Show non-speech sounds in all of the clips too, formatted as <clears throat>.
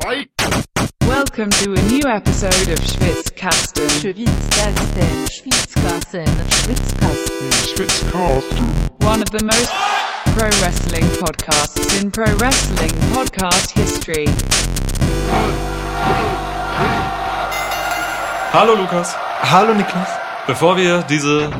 Welcome to a new episode of Schwitzkasten. Schwitzkasten, Schwitzkasten, Schwitzkasten. One of the most pro wrestling podcasts in pro wrestling podcast history. Hallo Lukas. Hallo Niklas. Bevor wir diese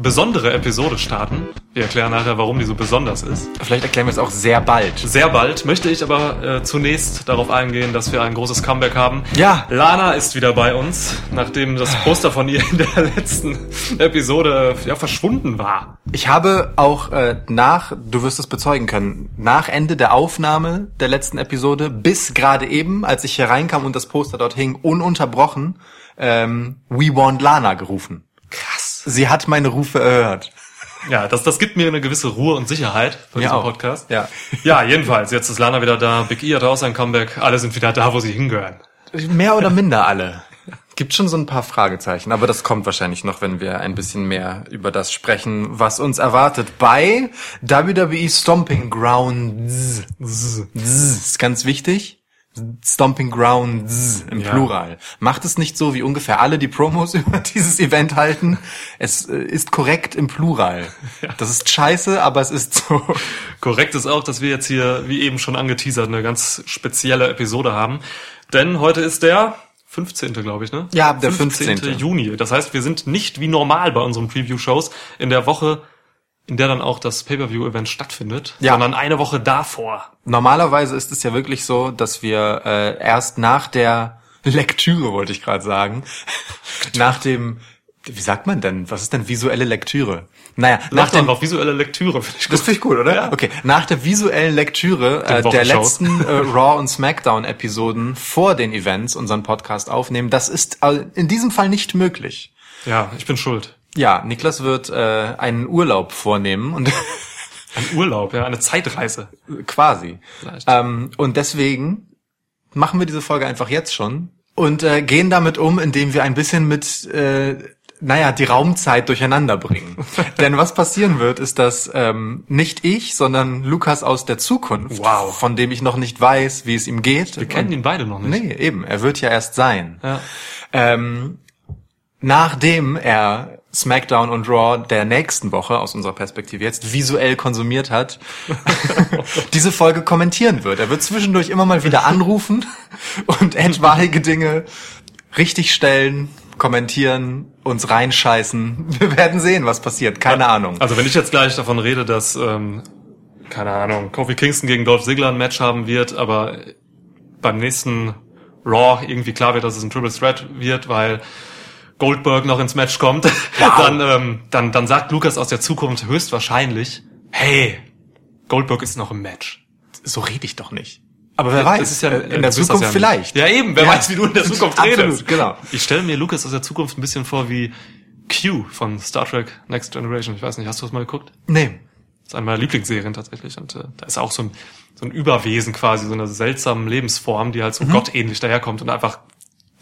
besondere Episode starten, wir erklären nachher, warum die so besonders ist. Vielleicht erklären wir es auch sehr bald. Sehr bald möchte ich aber äh, zunächst darauf eingehen, dass wir ein großes Comeback haben. Ja. Lana ist wieder bei uns, nachdem das Poster von ihr in der <laughs> letzten Episode ja, verschwunden war. Ich habe auch äh, nach, du wirst es bezeugen können, nach Ende der Aufnahme der letzten Episode bis gerade eben, als ich hier reinkam und das Poster dort hing, ununterbrochen ähm, We Want Lana gerufen. Krass. Sie hat meine Rufe erhört. Ja, das, das gibt mir eine gewisse Ruhe und Sicherheit für Mir diesen auch. Podcast. Ja. Ja, jedenfalls, jetzt ist Lana wieder da, Big E hat auch sein Comeback, alle sind wieder da, wo sie hingehören. Mehr oder minder alle. Gibt schon so ein paar Fragezeichen, aber das kommt wahrscheinlich noch, wenn wir ein bisschen mehr über das sprechen, was uns erwartet bei WWE Stomping Grounds. Z ist ganz wichtig. Stomping Grounds im Ja. Plural. Macht es nicht so, wie ungefähr alle die Promos <laughs> über dieses Event halten. Es äh, ist korrekt im Plural. Das ist scheiße, aber es ist so. Korrekt ist auch, dass wir jetzt hier, wie eben schon angeteasert, eine ganz spezielle Episode haben. Denn heute ist der 15. glaube ich, ne? Ja, der 15.. Juni. Das heißt, wir sind nicht wie normal bei unseren Preview-Shows in der Woche, in der dann auch das Pay-Per-View-Event stattfindet, Ja. sondern eine Woche davor. Normalerweise ist es ja wirklich so, dass wir äh, erst nach der Lektüre, wollte ich gerade sagen, <laughs> nach dem, wie sagt man denn, was ist denn visuelle Lektüre? Naja, nach Nach dem, noch visuelle Lektüre, finde ich das gut. finde ich gut, oder? Ja. Okay, nach der visuellen Lektüre äh, der letzten äh, <laughs> Raw und Smackdown Episoden vor den Events unseren Podcast aufnehmen, das ist äh, in diesem Fall nicht möglich. Ja, ich bin schuld. Ja, Niklas wird äh, einen Urlaub vornehmen und <laughs> Ein Urlaub, ja, eine Zeitreise. Quasi. Ähm, und deswegen machen wir diese Folge einfach jetzt schon und äh, gehen damit um, indem wir ein bisschen mit, äh, naja, die Raumzeit durcheinander bringen. <laughs> Denn was passieren wird, ist, dass ähm, nicht ich, sondern Lukas aus der Zukunft, Wow. von dem ich noch nicht weiß, wie es ihm geht. Wir kennen ihn beide noch nicht. Nee, eben. Er wird ja erst sein. Ja. Ähm, nachdem er SmackDown und Raw der nächsten Woche aus unserer Perspektive jetzt visuell konsumiert hat, <laughs> diese Folge kommentieren wird. Er wird zwischendurch immer mal wieder anrufen und etwaige Dinge richtig stellen, kommentieren, uns reinscheißen. Wir werden sehen, was passiert. Keine Ahnung. Also wenn ich jetzt gleich davon rede, dass, ähm, keine Ahnung, Kofi Kingston gegen Dolph Ziggler ein Match haben wird, aber beim nächsten Raw irgendwie klar wird, dass es ein Triple Threat wird, weil Goldberg noch ins Match kommt, <laughs> dann, ähm, dann, dann sagt Lukas aus der Zukunft höchstwahrscheinlich, hey, Goldberg ist noch im Match. So rede ich doch nicht. Aber wer weiß, Das ist ja, äh, in der bist das Zukunft ja vielleicht. Ja eben, wer Ja. weiß, wie du in der Zukunft <laughs> Absolut, redest. genau. Ich stelle mir Lukas aus der Zukunft ein bisschen vor wie Q von Star Trek Next Generation. Ich weiß nicht, hast du das mal geguckt? Nee. Das ist eine meiner Lieblingsserien tatsächlich. Und äh, da ist auch so ein, so ein Überwesen quasi, so eine seltsame Lebensform, die halt Mhm. so gottähnlich daherkommt und einfach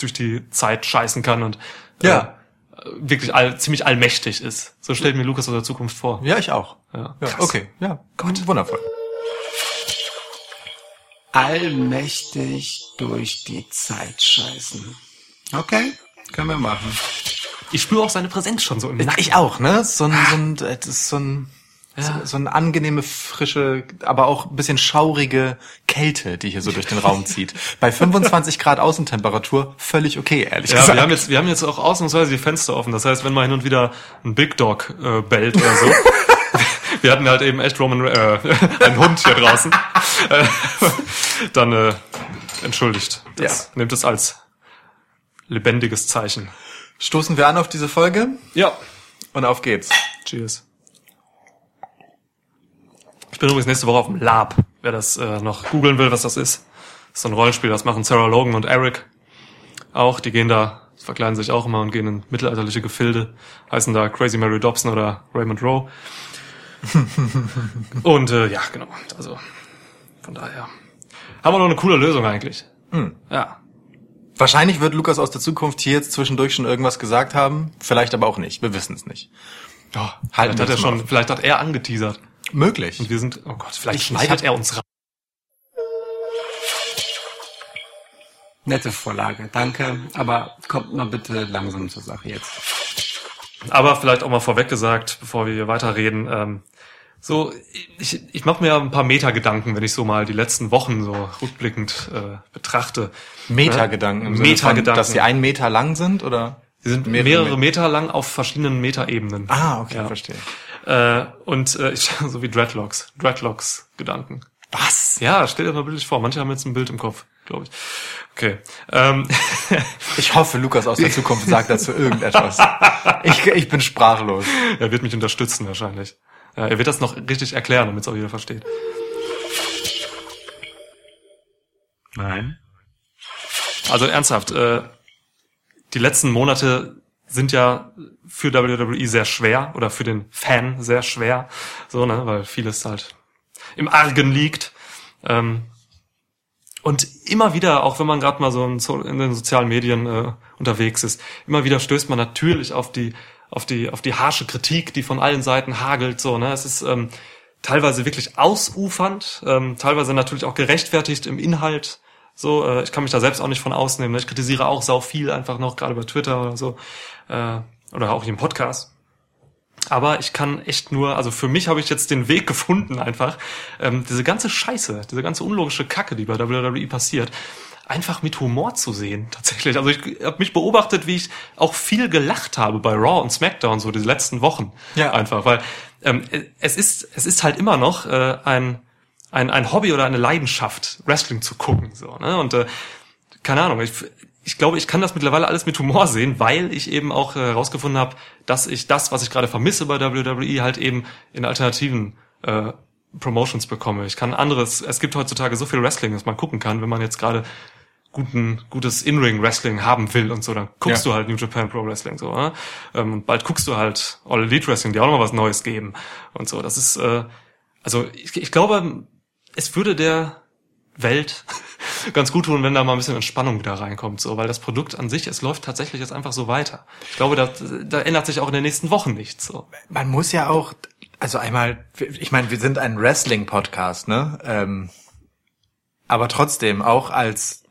durch die Zeit scheißen kann und Ja. äh, wirklich all, ziemlich allmächtig ist. So stellt mir Lukas aus der Zukunft vor. Ja, ich auch. Ja, Ja, krass. okay. Ja, Gott. Wundervoll. allmächtig durch die Zeit scheißen. Okay, können wir machen. Ich spüre auch seine Präsenz schon so im Nacken. Ich auch, ne? So ein, so ein, das ist so ein, so, so eine angenehme, frische, aber auch ein bisschen schaurige Kälte, die hier so durch den Raum zieht. Bei 25 Grad Außentemperatur völlig okay, ehrlich Ja, gesagt. wir haben jetzt, wir haben jetzt auch ausnahmsweise die Fenster offen. Das heißt, wenn mal hin und wieder ein Big Dog äh, bellt oder so. <laughs> wir hatten halt eben echt Roman, äh, <laughs> einen Hund hier draußen. Äh, dann äh, entschuldigt. Das Nehmt es als lebendiges Zeichen. Stoßen wir an auf diese Folge Ja. und auf geht's. Cheers. Ich bin übrigens nächste Woche auf dem Lab. Wer das äh, noch googeln will, was das ist. Das ist so ein Rollenspiel, das machen Sarah Logan und Eric auch. Die gehen da, verkleiden sich auch immer und gehen in mittelalterliche Gefilde. Heißen da Crazy Mary Dobson oder Raymond Rowe. <laughs> und äh, ja, genau. Also von daher haben wir noch eine coole Lösung eigentlich. Ja. Wahrscheinlich wird Lukas aus der Zukunft hier jetzt zwischendurch schon irgendwas gesagt haben. Vielleicht aber auch nicht. Wir wissen es nicht. Ja, Halten vielleicht hat er schon, vielleicht hat er angeteasert. Möglich. Und wir sind, oh Gott, vielleicht Ich- schneidet ich- er uns rein. Nette Vorlage, danke. Aber kommt mal bitte langsam zur Sache jetzt. Aber vielleicht auch mal vorweg gesagt, bevor wir hier weiterreden, ähm, so, ich, ich mache mir ein paar Meta-Gedanken, wenn ich so mal die letzten Wochen so rückblickend äh, betrachte. Metagedanken. von, Metagedanken. Dass die einen Meter lang sind, oder? Die sind Mehrere mehrere, Met- Meter lang auf verschiedenen Metaebenen. Ah, okay, Ja. verstehe. Äh, und äh, ich, <laughs> so wie Dreadlocks. Dreadlocks-Gedanken. Was? Ja, stell dir mal bildlich vor. Manche haben jetzt ein Bild im Kopf, glaube ich. Okay. Ähm, <laughs> Ich hoffe, Lukas aus der Zukunft sagt dazu irgendetwas. Ich, ich bin sprachlos. <laughs> er wird mich unterstützen wahrscheinlich. Er wird das noch richtig erklären, damit es auch jeder versteht. Nein. Also ernsthaft, äh, die letzten Monate sind ja für WWE sehr schwer oder für den Fan sehr schwer, so ne, weil vieles halt im Argen liegt. Ähm, und immer wieder, auch wenn man gerade mal so in, den sozialen Medien äh, unterwegs ist, immer wieder stößt man natürlich auf die auf die auf die harsche Kritik, die von allen Seiten hagelt. So, ne, es ist ähm, teilweise wirklich ausufernd, ähm, teilweise natürlich auch gerechtfertigt im Inhalt. So, äh, ich kann mich da selbst auch nicht von ausnehmen. Ne? Ich kritisiere auch sau viel einfach noch, gerade bei Twitter oder so. Äh, oder auch hier im Podcast. Aber ich kann echt nur, also für mich habe ich jetzt den Weg gefunden, einfach, ähm, diese ganze Scheiße, diese ganze unlogische Kacke, die bei WWE passiert, einfach mit Humor zu sehen, tatsächlich. Also ich habe mich beobachtet, wie ich auch viel gelacht habe bei Raw und SmackDown, so diese letzten Wochen. Ja. Einfach, weil ähm, es ist, es ist halt immer noch äh, ein, ein, ein Hobby oder eine Leidenschaft, Wrestling zu gucken. So, ne? Und äh, keine Ahnung, ich, ich glaube, ich kann das mittlerweile alles mit Humor sehen, weil ich eben auch äh, herausgefunden habe, dass ich das, was ich gerade vermisse bei WWE, halt eben in alternativen äh, Promotions bekomme. Ich kann anderes, es gibt heutzutage so viel Wrestling, das man gucken kann, wenn man jetzt gerade guten, gutes In-Ring-Wrestling haben will und so, dann guckst Ja. du halt New Japan Pro Wrestling so. Ne? Ähm, und bald guckst du halt All Elite Wrestling, die auch noch mal was Neues geben und so. Das ist, äh, also ich, ich glaube, es würde der Welt <laughs> ganz gut tun, wenn da mal ein bisschen Entspannung wieder reinkommt, so, weil das Produkt an sich, es läuft tatsächlich jetzt einfach so weiter. Ich glaube, da, da ändert sich auch in den nächsten Wochen nichts. So. Man muss ja auch, also einmal, ich meine, wir sind ein Wrestling-Podcast, ne? Ähm, aber trotzdem, auch als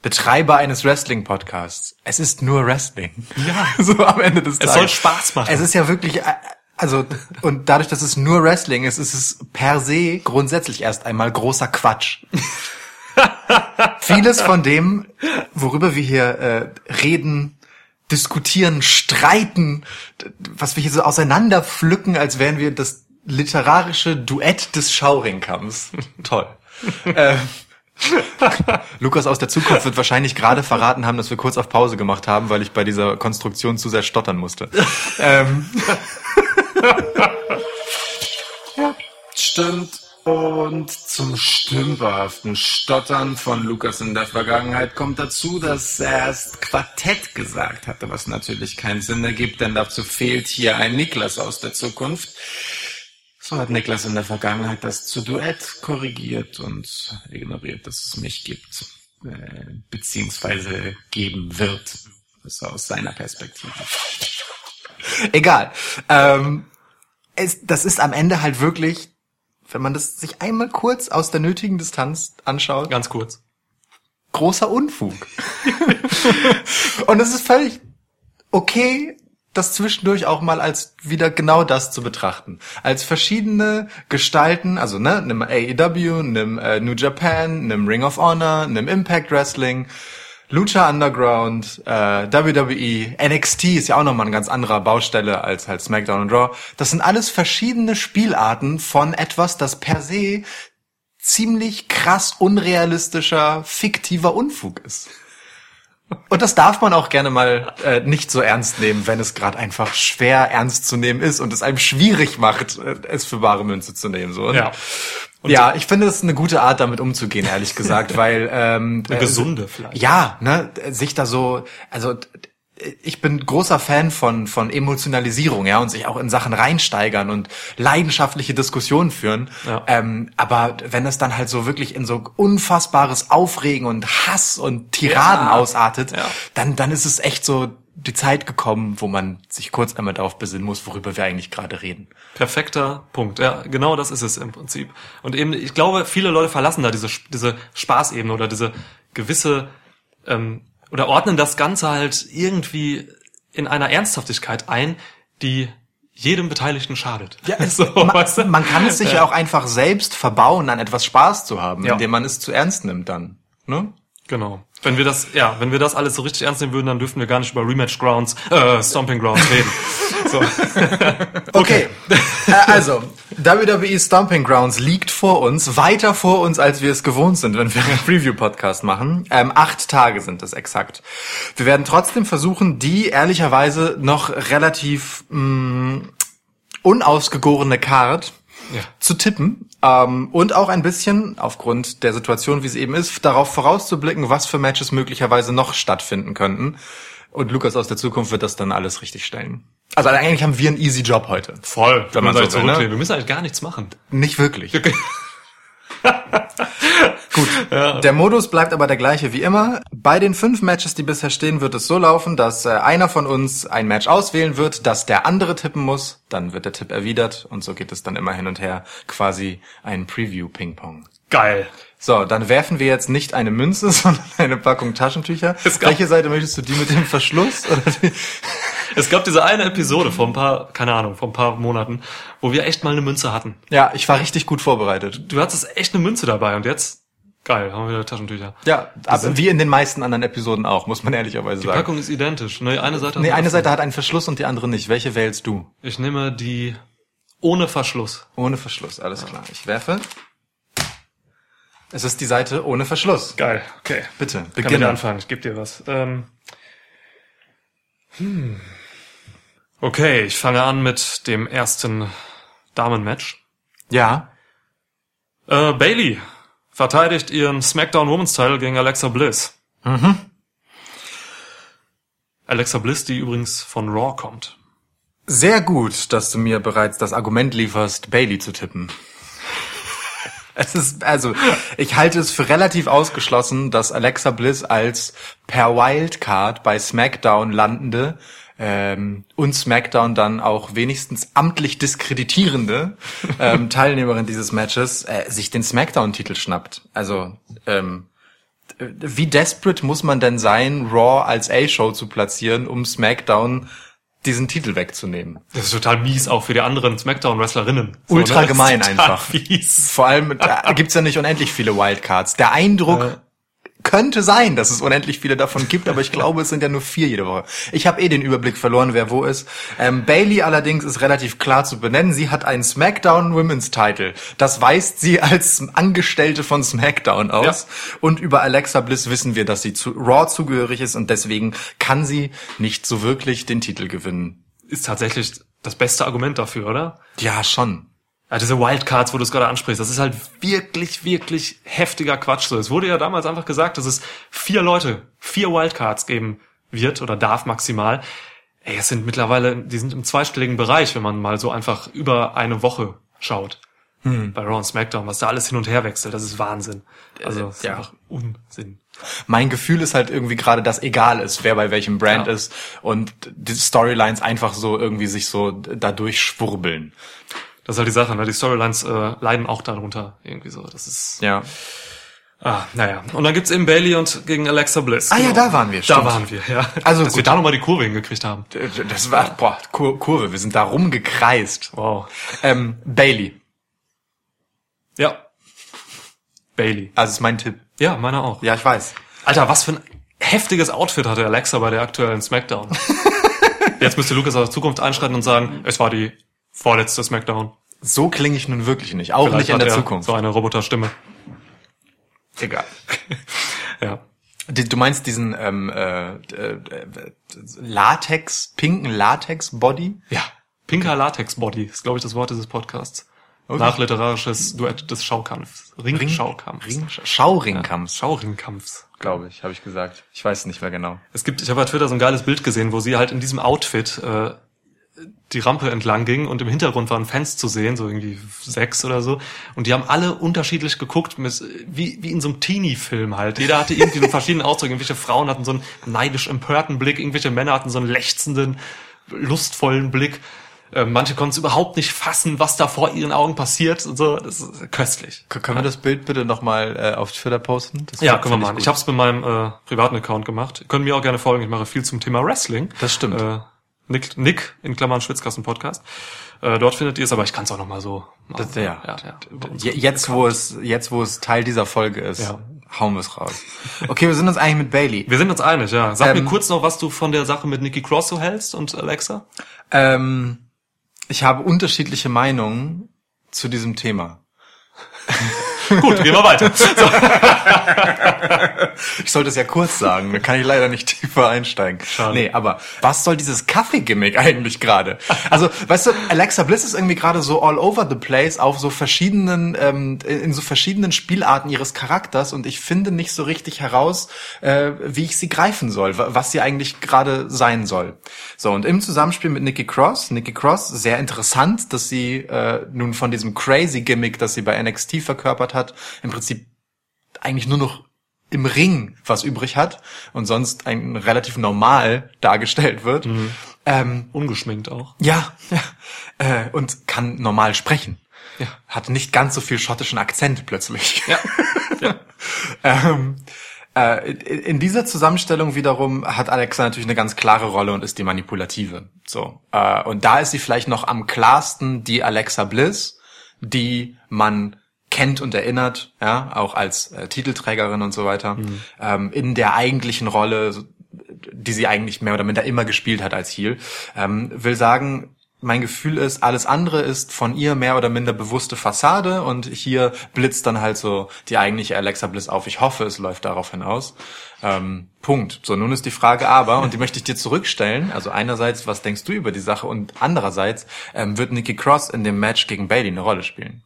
Betreiber eines Wrestling-Podcasts, es ist nur Wrestling. Ja. <laughs> So am Ende des Es Tages. soll Spaß machen. Es ist ja wirklich, äh, also, und dadurch, dass es nur Wrestling ist, ist es per se grundsätzlich erst einmal großer Quatsch. Vieles von dem, worüber wir hier äh, reden, diskutieren, streiten, was wir hier so auseinanderpflücken, als wären wir das literarische Duett des Schauringkamms. Toll. äh, Lukas aus der Zukunft wird wahrscheinlich gerade verraten haben, dass wir kurz auf Pause gemacht haben, weil ich bei dieser Konstruktion zu sehr stottern musste. ähm, <laughs> Stimmt. Und zum stümperhaften Stottern von Lukas in der Vergangenheit kommt dazu, dass er erst Quartett gesagt hatte, was natürlich keinen Sinn ergibt, denn dazu fehlt hier ein Niklas aus der Zukunft. So hat Niklas in der Vergangenheit das zu Duett korrigiert und ignoriert, dass es mich gibt, äh, beziehungsweise geben wird. Ist aus seiner Perspektive. <laughs> Egal. Ähm, es, das ist am Ende halt wirklich, wenn man das sich einmal kurz aus der nötigen Distanz anschaut, Ganz kurz. großer Unfug. <laughs> Und es ist völlig okay, das zwischendurch auch mal als wieder genau das zu betrachten. Als verschiedene Gestalten, also ne, nimm AEW, nimm äh, New Japan, nimm Ring of Honor, nimm Impact Wrestling, Lucha Underground, äh, WWE, NXT ist ja auch nochmal ein ganz anderer Baustelle als halt SmackDown und Raw. Das sind alles verschiedene Spielarten von etwas, das per se ziemlich krass unrealistischer, fiktiver Unfug ist. Und das darf man auch gerne mal äh, nicht so ernst nehmen, wenn es gerade einfach schwer ernst zu nehmen ist und es einem schwierig macht, äh, es für bare Münze zu nehmen. So. Und Ja. Und ja, ich finde, das ist eine gute Art, damit umzugehen, ehrlich gesagt, <laughs> weil ähm, Eine äh, gesunde vielleicht. ja, ne, sich da so, also ich bin großer Fan von von Emotionalisierung, ja, und sich auch in Sachen reinsteigern und leidenschaftliche Diskussionen führen. Ja. Ähm, aber wenn es dann halt so wirklich in so unfassbares Aufregen und Hass und Tiraden Ja. ausartet, Ja. dann dann ist es echt so die Zeit gekommen, wo man sich kurz einmal darauf besinnen muss, worüber wir eigentlich gerade reden. Perfekter Punkt. Ja, genau das ist es im Prinzip. Und eben, ich glaube, viele Leute verlassen da diese, diese Spaßebene oder diese gewisse ähm, oder ordnen das Ganze halt irgendwie in einer Ernsthaftigkeit ein, die jedem Beteiligten schadet. Ja, es, <laughs> so, man, weißt du? man kann es sich ja auch einfach selbst verbauen, an etwas Spaß zu haben, Ja. indem man es zu ernst nimmt dann. Ne? Genau. Wenn wir das, ja, wenn wir das alles so richtig ernst nehmen würden, dann dürften wir gar nicht über Rematch Grounds, äh, Stomping Grounds reden. <laughs> so. <laughs> Okay, äh, also WWE Stomping Grounds liegt vor uns, weiter vor uns, als wir es gewohnt sind, wenn wir einen Preview-Podcast machen. Ähm, acht Tage sind es exakt. Wir werden trotzdem versuchen, die ehrlicherweise noch relativ mh, unausgegorene Card Ja. zu tippen ähm, und auch ein bisschen, aufgrund der Situation, wie sie eben ist, darauf vorauszublicken, was für Matches möglicherweise noch stattfinden könnten. Und Lukas aus der Zukunft wird das dann alles richtig stellen. Also eigentlich haben wir einen easy Job heute. Voll, Wenn man so will, ne? Wir müssen eigentlich gar nichts machen. Nicht wirklich. <laughs> Gut. Der Modus bleibt aber der gleiche wie immer. Bei den fünf Matches, die bisher stehen, wird es so laufen, dass äh, einer von uns ein Match auswählen wird, das der andere tippen muss. Dann wird der Tipp erwidert und so geht es dann immer hin und her. Quasi ein Preview-Ping-Pong. Geil. So, dann werfen wir jetzt nicht eine Münze, <laughs> sondern eine Packung Taschentücher. Es gab- Welche Seite möchtest du? Die mit dem Verschluss? Oder die? <laughs> Es gab diese eine Episode vor ein paar, keine Ahnung, vor ein paar Monaten, wo wir echt mal eine Münze hatten. Ja, ich war richtig gut vorbereitet. Du hattest echt eine Münze dabei und jetzt, geil, haben wir wieder Taschentücher. Ja, aber wie in den meisten anderen Episoden auch, muss man ehrlicherweise Die sagen. Packung ist identisch. Ne, eine Seite. Nee, eine. Seite hat einen Verschluss und die andere nicht. Welche wählst du? Ich nehme die ohne Verschluss. Ohne Verschluss, alles klar. Ich werfe. Es ist die Seite ohne Verschluss. Geil, okay. Bitte, Kann beginne. anfangen, ich gebe dir was. Ähm, hm. Okay, ich fange an mit dem ersten Damenmatch. Ja. Äh, Bailey verteidigt ihren SmackDown Women's Title gegen Alexa Bliss. Mhm. Alexa Bliss, die übrigens von Raw kommt. Sehr gut, dass du mir bereits das Argument lieferst, Bailey zu tippen. Es ist, also, ich halte es für relativ ausgeschlossen, dass Alexa Bliss als per Wildcard bei SmackDown landende ähm, und SmackDown dann auch wenigstens amtlich diskreditierende ähm, <laughs> Teilnehmerin dieses Matches äh, sich den SmackDown-Titel schnappt. Also, ähm, wie desperate muss man denn sein, Raw als A-Show zu platzieren, um SmackDown diesen Titel wegzunehmen? Das ist total mies, auch für die anderen SmackDown-Wrestlerinnen. Ultra ist gemein einfach. <laughs> Fies. Vor allem, da gibt's ja nicht unendlich viele Wildcards. Der Eindruck könnte sein, dass es unendlich viele davon gibt, aber ich glaube, es sind ja nur vier jede Woche. Ich habe eh den Überblick verloren, wer wo ist. Ähm, Bailey allerdings ist relativ klar zu benennen. Sie hat einen SmackDown Women's Title. Das weist sie als Angestellte von SmackDown aus. Und über Alexa Bliss wissen wir, dass sie zu Raw zugehörig ist und deswegen kann sie nicht so wirklich den Titel gewinnen. Ist tatsächlich das beste Argument dafür, oder? Ja, schon. Ja, diese Wildcards, wo du es gerade ansprichst, das ist halt wirklich, wirklich heftiger Quatsch. So, es wurde ja damals einfach gesagt, dass es vier Leute, vier Wildcards geben wird oder darf maximal. Ey, es sind mittlerweile, die sind im zweistelligen Bereich, wenn man mal so einfach über eine Woche schaut. Bei Raw und SmackDown, was da alles hin und her wechselt, das ist Wahnsinn. Also, das ist ja. einfach Unsinn. Mein Gefühl ist halt irgendwie gerade, dass egal ist, wer bei welchem Brand Ja. ist und die Storylines einfach so irgendwie sich so dadurch schwurbeln. Das ist halt die Sache, ne? Die Storylines äh, leiden auch darunter irgendwie so. Das ist. Ja. Ah, naja. Und dann gibt's eben Bailey und gegen Alexa Bliss. Ah ja, da waren wir, Da stimmt. waren wir, ja. Also Dass wir gut. da nochmal die Kurve hingekriegt haben. Das war, boah, Kur Kurve, wir sind da rumgekreist. Wow. Ähm, Bailey, Ja. Bailey. also ist mein Tipp. Ja, meiner auch. Ja, ich weiß. Alter, was für ein heftiges Outfit hatte Alexa bei der aktuellen Smackdown. <laughs> Jetzt müsste Lukas aus der Zukunft einschreiten und sagen, es war die vorletzte Smackdown. So klinge ich nun wirklich nicht, auch Vielleicht nicht in der er Zukunft. So eine Roboterstimme. Egal. <laughs> Ja. Du meinst diesen ähm, äh, äh, Latex, pinken Latex-Body? Ja. Pinker Latex Body ist, glaube ich, das Wort dieses Podcasts. Nachliterarisches Duett des Schaukampfs. Ringschaukampfs. Ring, Schauringkampfs, Schauringkampfs. glaube ich, habe ich gesagt. Ich weiß nicht mehr genau. Es gibt, ich habe bei Twitter so ein geiles Bild gesehen, wo sie halt in diesem Outfit äh, die Rampe entlang ging und im Hintergrund waren Fans zu sehen, so irgendwie sechs oder so. Und die haben alle unterschiedlich geguckt, mit, wie, wie in so einem Teenie-Film halt. Jeder hatte irgendwie einen verschiedenen Ausdruck. Irgendwelche Frauen hatten so einen neidisch empörten Blick, irgendwelche Männer hatten so einen lechzenden, lustvollen Blick. Äh, manche konnten es überhaupt nicht fassen, was da vor ihren Augen passiert und so. Das ist köstlich. K- Können wir das Bild bitte nochmal äh, auf Twitter posten? Das Ja, können wir machen. Ich gut. habe es mit meinem äh, privaten Account gemacht. Könnt mir auch gerne folgen. Ich mache viel zum Thema Wrestling. Das stimmt. Äh, Nick, Nick in Klammern Schwitzkasten Podcast. Äh, dort findet ihr es, aber ich kann es auch noch mal so. Machen. Das, ja. ja, ja. Je- Jetzt, wo es, jetzt, wo es Teil dieser Folge ist, Ja. hauen wir es raus. Okay, wir sind uns eigentlich mit Bailey. Wir sind uns einig, ja. Sag Ähm, mir kurz noch, was du von der Sache mit Nikki Cross so hältst und Alexa. Ähm, ich habe unterschiedliche Meinungen zu diesem Thema. <laughs> Gut, gehen wir weiter. So. <laughs> Ich sollte es ja kurz sagen, da kann ich leider nicht tiefer einsteigen. Schade. Nee, aber was soll dieses Kaffee-Gimmick <laughs> eigentlich gerade? Also, weißt du, Alexa Bliss ist irgendwie gerade so all over the place auf so verschiedenen, ähm, in so verschiedenen Spielarten ihres Charakters und ich finde nicht so richtig heraus, äh, wie ich sie greifen soll, wa- was sie eigentlich gerade sein soll. So, und im Zusammenspiel mit Nikki Cross, Nikki Cross, sehr interessant, dass sie äh, nun von diesem crazy Gimmick, das sie bei NXT verkörpert hat, im Prinzip eigentlich nur noch im Ring was übrig hat und sonst ein relativ normal dargestellt wird. Ähm, Ungeschminkt auch. ja, ja äh, und kann normal sprechen. Ja. Hat nicht ganz so viel schottischen Akzent plötzlich. Ja. <laughs> ähm, äh, in in dieser Zusammenstellung wiederum hat Alexa natürlich eine ganz klare Rolle und ist die manipulative. So äh, und da ist sie vielleicht noch am klarsten die Alexa Bliss, die man kennt und erinnert, ja, auch als äh, Titelträgerin und so weiter, ähm, in der eigentlichen Rolle, die sie eigentlich mehr oder minder immer gespielt hat als Heel. Ähm, will sagen, mein Gefühl ist, alles andere ist von ihr mehr oder minder bewusste Fassade und hier blitzt dann halt so die eigentliche Alexa Bliss auf. Ich hoffe, es läuft darauf hinaus. Ähm, Punkt. So, nun ist die Frage aber, und die möchte ich dir zurückstellen. Also einerseits, was denkst du über die Sache? Und andererseits, ähm, wird Nikki Cross in dem Match gegen Bailey eine Rolle spielen?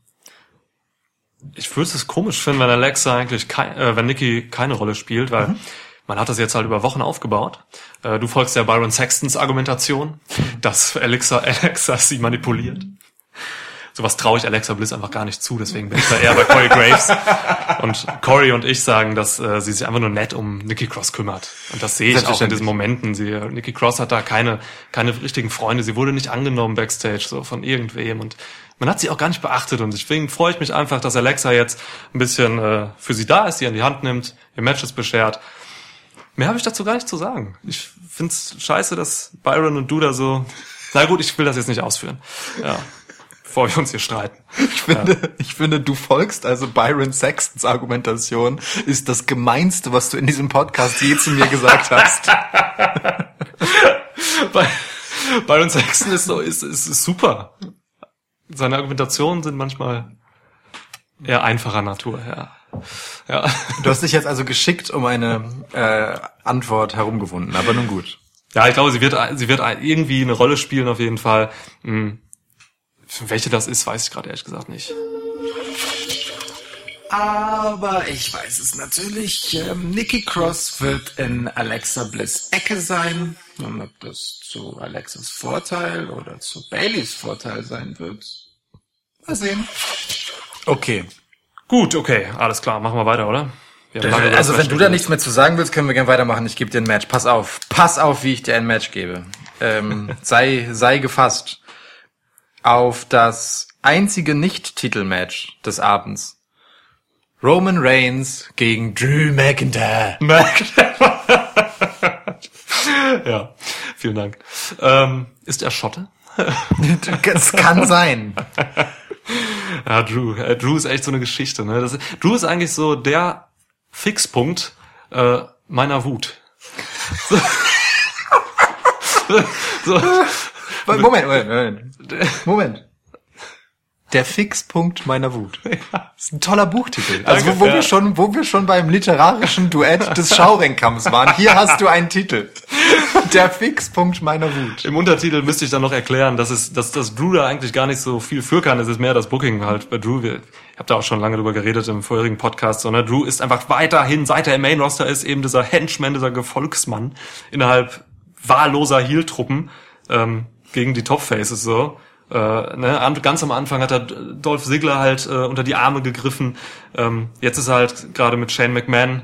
Ich würde es komisch finden, wenn Alexa eigentlich kein, äh, wenn Nikki keine Rolle spielt, weil man hat das jetzt halt über Wochen aufgebaut. Äh, du folgst ja Byron Sextons Argumentation, dass Alexa, Alexa sie manipuliert. Sowas traue ich Alexa Bliss einfach gar nicht zu, deswegen bin ich da eher bei Corey Graves. Und Corey und ich sagen, dass äh, sie sich einfach nur nett um Nikki Cross kümmert. Und das sehe ich auch in diesen Momenten. Sie, Nikki Cross hat da keine, keine richtigen Freunde. Sie wurde nicht angenommen backstage, so von irgendwem. Und man hat sie auch gar nicht beachtet. Und deswegen freue ich mich einfach, dass Alexa jetzt ein bisschen äh, für sie da ist, sie an die Hand nimmt, ihr Matches beschert. Mehr habe ich dazu gar nicht zu sagen. Ich find's scheiße, dass Byron und du da so. Na gut, ich will das jetzt nicht ausführen. Ja. Bevor wir uns hier streiten. Ich finde, ich finde, du folgst also Byron Sextons Argumentation, ist das gemeinste, was du in diesem Podcast je zu mir gesagt hast. <laughs> Byron Sexton ist so, ist, ist, ist super. Seine Argumentationen sind manchmal eher einfacher Natur, ja. Ja. Du hast dich jetzt also geschickt um eine äh, Antwort herumgewunden, aber nun gut. Ja, ich glaube, sie wird, sie wird irgendwie eine Rolle spielen auf jeden Fall. Hm. Welche das ist, weiß ich gerade ehrlich gesagt nicht. Aber ich weiß es natürlich. Ähm, Nikki Cross wird in Alexa Bliss Ecke sein. Und ob das zu Alexas Vorteil oder zu Baileys Vorteil sein wird, mal sehen. Okay. Gut, okay, alles klar, machen wir weiter, oder? Wir lange über das Also wenn du da nichts mehr zu sagen willst, können wir gerne weitermachen. Ich gebe dir ein Match. Pass auf. Pass auf, wie ich dir ein Match gebe. Ähm, <laughs> sei, sei gefasst auf das einzige Nicht-Titel-Match des Abends. Roman Reigns gegen Drew McIntyre. <laughs> ja, vielen Dank. Ähm, ist er Schotte? <laughs> Das kann sein. Ja, Drew. Äh, Drew ist echt so eine Geschichte. Ne? Das, Drew ist eigentlich so der Fixpunkt äh, meiner Wut. So, <laughs> so, Moment, Moment, Moment. <laughs> Moment. Der Fixpunkt meiner Wut. <laughs> Das ist ein toller Buchtitel. Also Danke, wo, wo ja. wir schon, wo wir schon beim literarischen Duett des <laughs> Schaurenkamps waren. Hier hast du einen Titel. Der Fixpunkt meiner Wut. Im Untertitel müsste ich dann noch erklären, dass es, dass, dass Drew da eigentlich gar nicht so viel für kann. Es ist mehr das Booking halt bei Drew. Wir, ich habe da auch schon lange drüber geredet im vorherigen Podcast. So, ne? Drew ist einfach weiterhin, seit er im Main Roster ist, eben dieser Henchman, dieser Gefolgsmann innerhalb wahlloser Heel-Truppen ähm, gegen die Top-Faces so. Äh, ne, an- ganz am Anfang hat er Dolph Ziggler halt äh, unter die Arme gegriffen. Ähm, jetzt ist er halt gerade mit Shane McMahon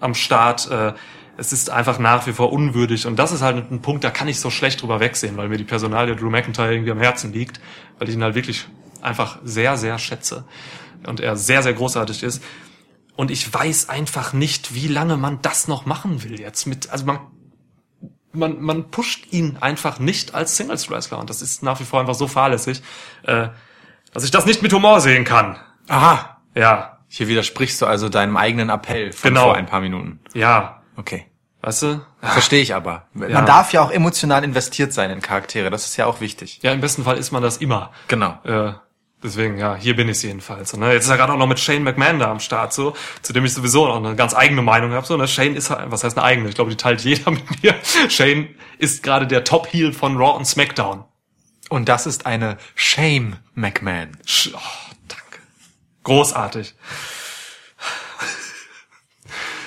am Start. Äh, es ist einfach nach wie vor unwürdig. Und das ist halt ein Punkt, da kann ich so schlecht drüber wegsehen, weil mir die Personalie Drew McIntyre irgendwie am Herzen liegt, weil ich ihn halt wirklich einfach sehr, sehr schätze. Und er sehr, sehr großartig ist. Und ich weiß einfach nicht, wie lange man das noch machen will jetzt mit, also man, man, man pusht ihn einfach nicht als Singles Wrestler. Und das ist nach wie vor einfach so fahrlässig, äh, dass ich das nicht mit Humor sehen kann. Aha. Ja, Hier widersprichst du also deinem eigenen Appell von Genau. vor ein paar Minuten. ja, Okay. weißt du? Verstehe ich aber. Man Ja. darf ja auch emotional investiert sein in Charaktere. Das ist ja auch wichtig. Ja, im besten Fall ist man das immer. Genau. Äh, deswegen, ja, hier bin ich jedenfalls. Ne? Jetzt ist er gerade auch noch mit Shane McMahon da am Start, so, zu dem ich sowieso noch eine ganz eigene Meinung habe. So, ne? Shane ist halt, was heißt eine eigene? Ich glaube, die teilt jeder <laughs> mit mir. Shane ist gerade der Top-Heel von Raw und SmackDown. Und das ist eine Shame McMahon. Sch oh, danke. Großartig.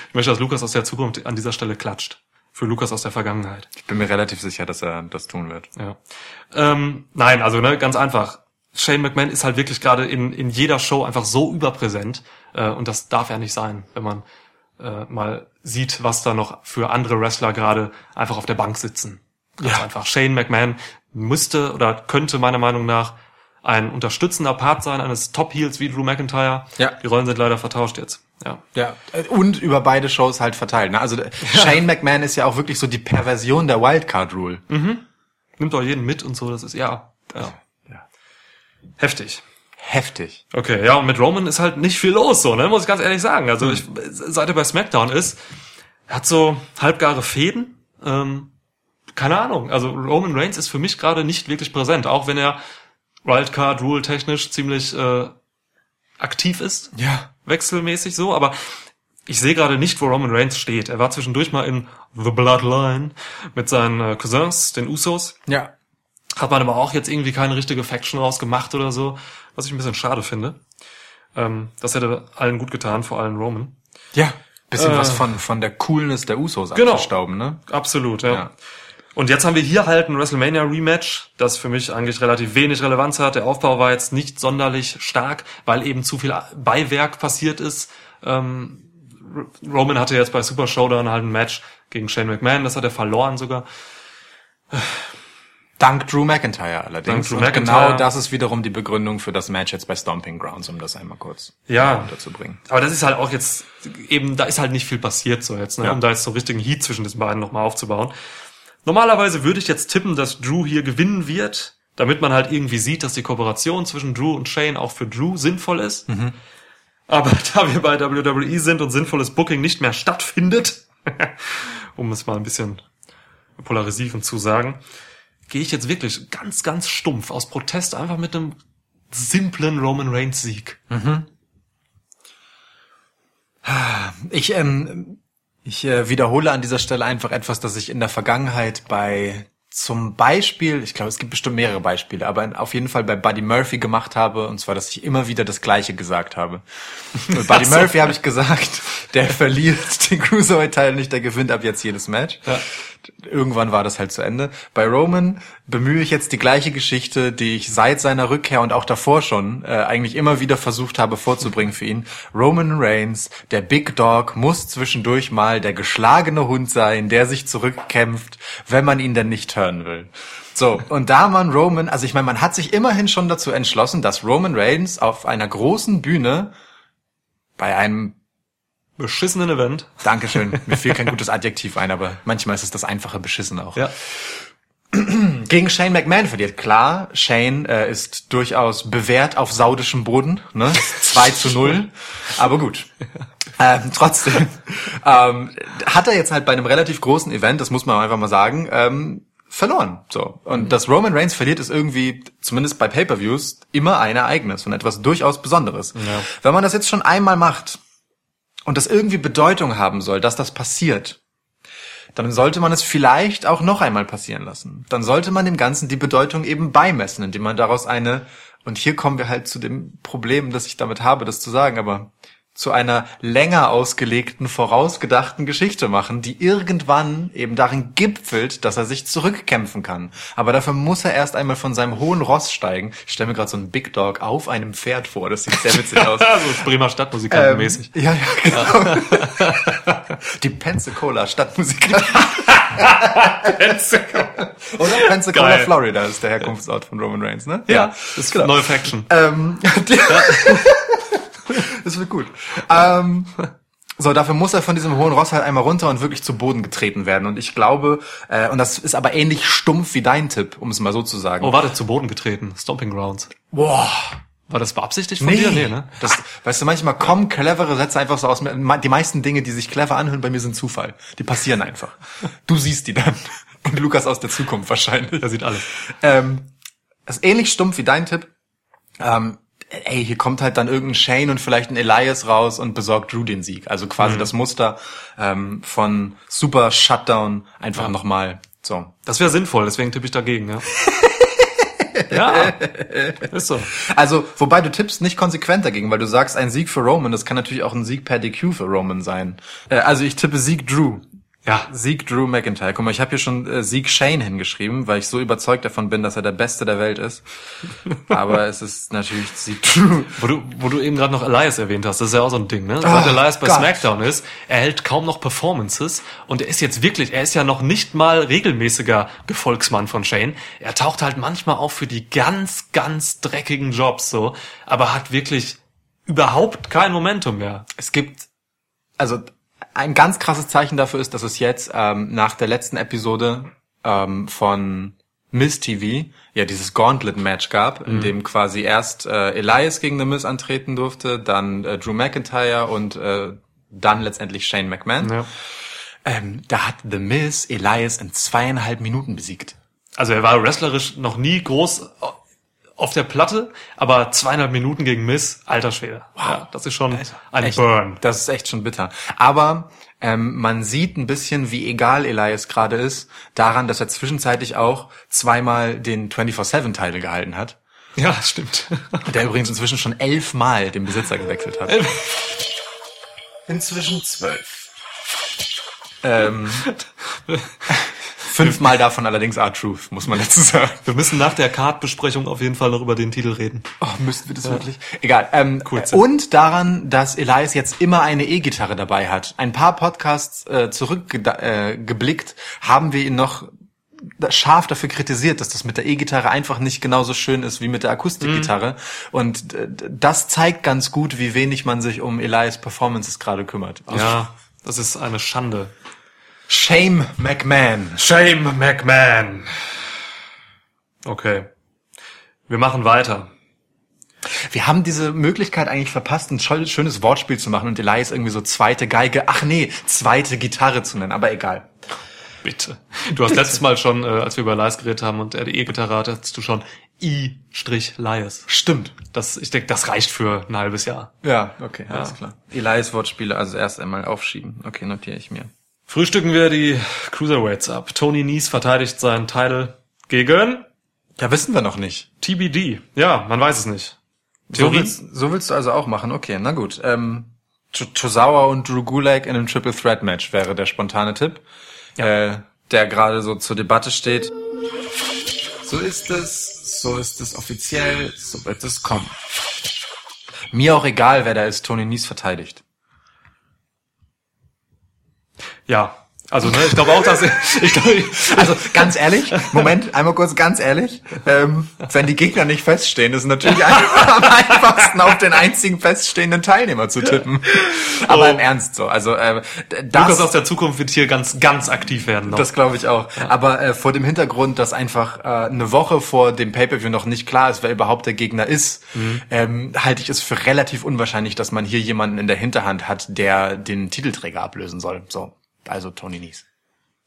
Ich möchte, dass Lukas aus der Zukunft an dieser Stelle klatscht. Für Lukas aus der Vergangenheit. Ich bin mir relativ sicher, dass er das tun wird. Ja. Ähm, nein, also ne, ganz einfach. Shane McMahon ist halt wirklich gerade in, in jeder Show einfach so überpräsent. Äh, und das darf ja nicht sein, wenn man äh, mal sieht, was da noch für andere Wrestler gerade einfach auf der Bank sitzen. Ganz Ja. einfach. Shane McMahon müsste oder könnte meiner Meinung nach ein unterstützender Part sein eines Top-Heels wie Drew McIntyre. Ja. Die Rollen sind leider vertauscht jetzt. Ja. Ja, äh, und über beide Shows halt verteilt. Ne? Also <laughs> der- Shane McMahon ist ja auch wirklich so die Perversion der Wildcard Rule. Nimmt auch jeden mit und so, das ist, ja. ja. Ja. Heftig. Heftig. Okay, ja, und mit Roman ist halt nicht viel los, so, ne, muss ich ganz ehrlich sagen. Also, ich, seit er bei SmackDown ist, er hat so halbgare Fäden, ähm, keine Ahnung. Also, Roman Reigns ist für mich gerade nicht wirklich präsent, auch wenn er Wildcard Rule technisch ziemlich äh, aktiv ist, Ja. wechselmäßig so, aber ich sehe gerade nicht, wo Roman Reigns steht. Er war zwischendurch mal in The Bloodline mit seinen äh, Cousins, den Usos. Ja. Hat man aber auch jetzt irgendwie keine richtige Faction rausgemacht oder so, was ich ein bisschen schade finde. Ähm, das hätte allen gut getan, vor allem Roman. Ja. Bisschen Äh. was von, von der Coolness der Usos Genau. abgestauben, ne? Absolut, ja. Ja. Und jetzt haben wir hier halt ein WrestleMania Rematch, das für mich eigentlich relativ wenig Relevanz hat. Der Aufbau war jetzt nicht sonderlich stark, weil eben zu viel Beiwerk passiert ist. Ähm, Roman hatte jetzt bei Super Showdown halt ein Match gegen Shane McMahon, das hat er verloren sogar. Dank Drew McIntyre allerdings. Dank Drew Und McIntyre. Genau das ist wiederum die Begründung für das Match jetzt bei Stomping Grounds, um das einmal kurz Ja. unterzubringen. Aber das ist halt auch jetzt, eben, da ist halt nicht viel passiert so jetzt, ne? Ja. um da jetzt so richtigen Heat zwischen diesen beiden nochmal aufzubauen. Normalerweise würde ich jetzt tippen, dass Drew hier gewinnen wird, damit man halt irgendwie sieht, dass die Kooperation zwischen Drew und Shane auch für Drew sinnvoll ist. Aber <laughs> da wir bei WWE sind und sinnvolles Booking nicht mehr stattfindet, <laughs> um es mal ein bisschen polarisierend zu sagen, gehe ich jetzt wirklich ganz, ganz stumpf aus Protest einfach mit einem simplen Roman Reigns Sieg. Ich, ähm, ich äh, wiederhole an dieser Stelle einfach etwas, das ich in der Vergangenheit bei zum Beispiel, ich glaube, es gibt bestimmt mehrere Beispiele, aber auf jeden Fall bei Buddy Murphy gemacht habe, und zwar, dass ich immer wieder das Gleiche gesagt habe. Mit Buddy <laughs> so. Murphy habe ich gesagt, der verliert den Cruiserweight-Teil nicht, der gewinnt ab jetzt jedes Match. Ja. Irgendwann war das halt zu Ende. Bei Roman bemühe ich jetzt die gleiche Geschichte, die ich seit seiner Rückkehr und auch davor schon äh, eigentlich immer wieder versucht habe vorzubringen für ihn. Roman Reigns, der Big Dog, muss zwischendurch mal der geschlagene Hund sein, der sich zurückkämpft, wenn man ihn denn nicht hören will. So, und da man Roman, also ich meine, man hat sich immerhin schon dazu entschlossen, dass Roman Reigns auf einer großen Bühne bei einem Beschissenen Event. Dankeschön. <laughs> Mir fiel kein gutes Adjektiv ein, aber manchmal ist es das einfache Beschissen auch. Ja. <clears throat> Gegen Shane McMahon verliert. Klar, Shane äh, ist durchaus bewährt auf saudischem Boden. Ne? <laughs> 2 zu 0. Aber gut. <laughs> Ähm, trotzdem ähm, hat er jetzt halt bei einem relativ großen Event, das muss man einfach mal sagen, ähm, verloren. So. Und dass Roman Reigns verliert, ist irgendwie, zumindest bei Pay-Per-Views, immer ein Ereignis und etwas durchaus Besonderes. Wenn man das jetzt schon einmal macht und das irgendwie Bedeutung haben soll, dass das passiert, dann sollte man es vielleicht auch noch einmal passieren lassen. Dann sollte man dem Ganzen die Bedeutung eben beimessen, indem man daraus eine, und hier kommen wir halt zu dem Problem, das ich damit habe, das zu sagen, aber zu einer länger ausgelegten, vorausgedachten Geschichte machen, die irgendwann eben darin gipfelt, dass er sich zurückkämpfen kann. Aber dafür muss er erst einmal von seinem hohen Ross steigen. Ich stelle mir gerade so einen Big Dog auf einem Pferd vor, das sieht sehr witzig aus. <laughs> Also Bremer Stadtmusikanten mäßig. Ja, ja, genau. <laughs> Die Pensacola Stadtmusikanten. <laughs> Oder Pensacola, Geil. Florida ist der Herkunftsort von Roman Reigns, ne? Ja, ist genau. neue Faction. Ähm, die, das wird gut. Ähm, so, dafür muss er von diesem hohen Ross halt einmal runter und wirklich zu Boden getreten werden. Und ich glaube, äh, und das ist aber ähnlich stumpf wie dein Tipp, um es mal so zu sagen. Oh, warte, zu Boden getreten. Stomping Grounds. Boah. War das beabsichtigt von dir? Nee, ne? Das, weißt du, manchmal kommen clevere Sätze einfach so aus. Die meisten Dinge, die sich clever anhören, bei mir sind Zufall. Die passieren einfach. Du siehst die dann. Und Lukas aus der Zukunft wahrscheinlich. Der sieht alles. Ähm, das ist ähnlich stumpf wie dein Tipp. Ähm, ey, hier kommt halt dann irgendein Shane und vielleicht ein Elias raus und besorgt Drew den Sieg. Also quasi das Muster ähm, von Super Shutdown einfach nochmal so. Das wäre sinnvoll, deswegen tippe ich dagegen, ja. <laughs> ja, ist so. Also, wobei du tippst nicht konsequent dagegen, weil du sagst, ein Sieg für Roman, das kann natürlich auch ein Sieg per DQ für Roman sein. Äh, also ich tippe Sieg Drew. Ja, Sieg Drew McIntyre. Guck mal, ich habe hier schon äh, Sieg Shane hingeschrieben, weil ich so überzeugt davon bin, dass er der Beste der Welt ist. <laughs> Aber es ist natürlich Sieg Drew. wo du, wo du eben gerade noch Elias erwähnt hast, das ist ja auch so ein Ding, ne? Oh, Seit Elias bei Gott. SmackDown ist, er hält kaum noch Performances und er ist jetzt wirklich, er ist ja noch nicht mal regelmäßiger Gefolgsmann von Shane. Er taucht halt manchmal auf für die ganz, ganz dreckigen Jobs so, aber hat wirklich überhaupt kein Momentum mehr. Es gibt, also ein ganz krasses Zeichen dafür ist, dass es jetzt ähm, nach der letzten Episode ähm, von Miss TV ja dieses Gauntlet-Match gab, in dem quasi erst äh, Elias gegen The Miz antreten durfte, dann äh, Drew McIntyre und äh, dann letztendlich Shane McMahon. Ja. Ähm, da hat The Miz Elias in zweieinhalb Minuten besiegt. Also er war wrestlerisch noch nie groß auf der Platte, aber zweieinhalb Minuten gegen Miss, alter Schwede. Ja, das ist schon ein Echt, Burn. Das ist echt schon bitter. Aber ähm, man sieht ein bisschen, wie egal Elias gerade ist, daran, dass er zwischenzeitlich auch zweimal den 24-7-Titel gehalten hat. Ja, stimmt. <laughs> Der übrigens inzwischen schon elfmal den Besitzer gewechselt hat. Inzwischen zwölf. ähm, <laughs> fünfmal davon allerdings R-Truth, muss man dazu sagen. Wir müssen nach der Card-Besprechung auf jeden Fall noch über den Titel reden. Oh, müssten wir das wirklich? Egal. Ähm, Cool, äh, und daran, dass Elias jetzt immer eine E-Gitarre dabei hat. Ein paar Podcasts äh, zurückgeblickt äh, haben wir ihn noch scharf dafür kritisiert, dass das mit der E-Gitarre einfach nicht genauso schön ist wie mit der Akustikgitarre. Und äh, das zeigt ganz gut, wie wenig man sich um Elias Performances gerade kümmert. Ja, das ist eine Schande. Shame McMahon. Shame McMahon. Okay. Wir machen weiter. Wir haben diese Möglichkeit eigentlich verpasst, ein schön- schönes Wortspiel zu machen und Elias irgendwie so zweite Geige, ach nee, zweite Gitarre zu nennen, aber egal. Bitte. Du hast letztes Mal schon, äh, als wir über Lies geredet haben und er die E-Gitarre hatte, hast du schon I-Lies. Stimmt. Das, ich denke, das reicht für ein halbes Jahr. Ja, okay, alles klar. Elias Wortspiele also erst einmal aufschieben. Okay, notiere ich mir. Frühstücken wir die Cruiserweights ab. Tony Nies verteidigt seinen Titel gegen Ja, wissen wir noch nicht. TBD. Ja, man weiß es nicht. So willst, so willst du also auch machen. Okay, na gut. Ähm, Tozawa und Drew Gulak in einem Triple Threat Match wäre der spontane Tipp, äh, der gerade so zur Debatte steht. So ist es, so ist es offiziell, so wird es kommen. Mir auch egal, wer da ist, Tony Nies verteidigt. Ja. Also, ne, ich glaube auch, dass <laughs> ich glaube, Also ganz ehrlich, Moment, einmal kurz ganz ehrlich, ähm, wenn die Gegner nicht feststehen, ist natürlich <laughs> am einfachsten auf den einzigen feststehenden Teilnehmer zu tippen. Aber Oh. im Ernst so, also äh, Lukas das, aus der Zukunft wird hier ganz, ganz aktiv werden. Noch. das glaube ich auch. Aber äh, vor dem Hintergrund, dass einfach äh, eine Woche vor dem Pay-per-View noch nicht klar ist, wer überhaupt der Gegner ist, ähm, halte ich es für relativ unwahrscheinlich, dass man hier jemanden in der Hinterhand hat, der den Titelträger ablösen soll. So, also Tony Nies.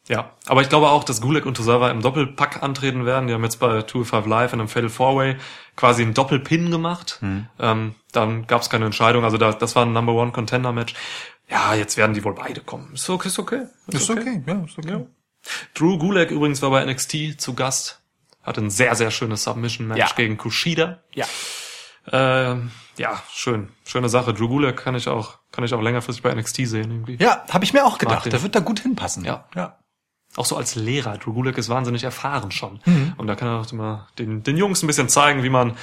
Ja, aber ich glaube auch, dass Gulak und Tosawa im Doppelpack antreten werden. Die haben jetzt bei 205 Live in einem Fatal Four-Way quasi einen Doppelpin gemacht. Ähm, dann gab es keine Entscheidung. Also da, das war ein Number One Contender Match. Ja, jetzt werden die wohl beide kommen. Ist okay, ist okay. ja, ist okay. Drew Gulak übrigens war bei NXT zu Gast. Hatte ein sehr, sehr schönes Submission-Match Ja. gegen Kushida. Ja. Ähm, ja, schön. Schöne Sache. Drew Gulak kann ich auch, kann ich auch längerfristig bei NXT sehen irgendwie. Ja, habe ich mir auch gedacht. Der wird da gut hinpassen. Ja. ja. Auch so als Lehrer. Drew Gulak ist wahnsinnig erfahren schon. Mhm. Und da kann er auch immer den, den Jungs ein bisschen zeigen, wie man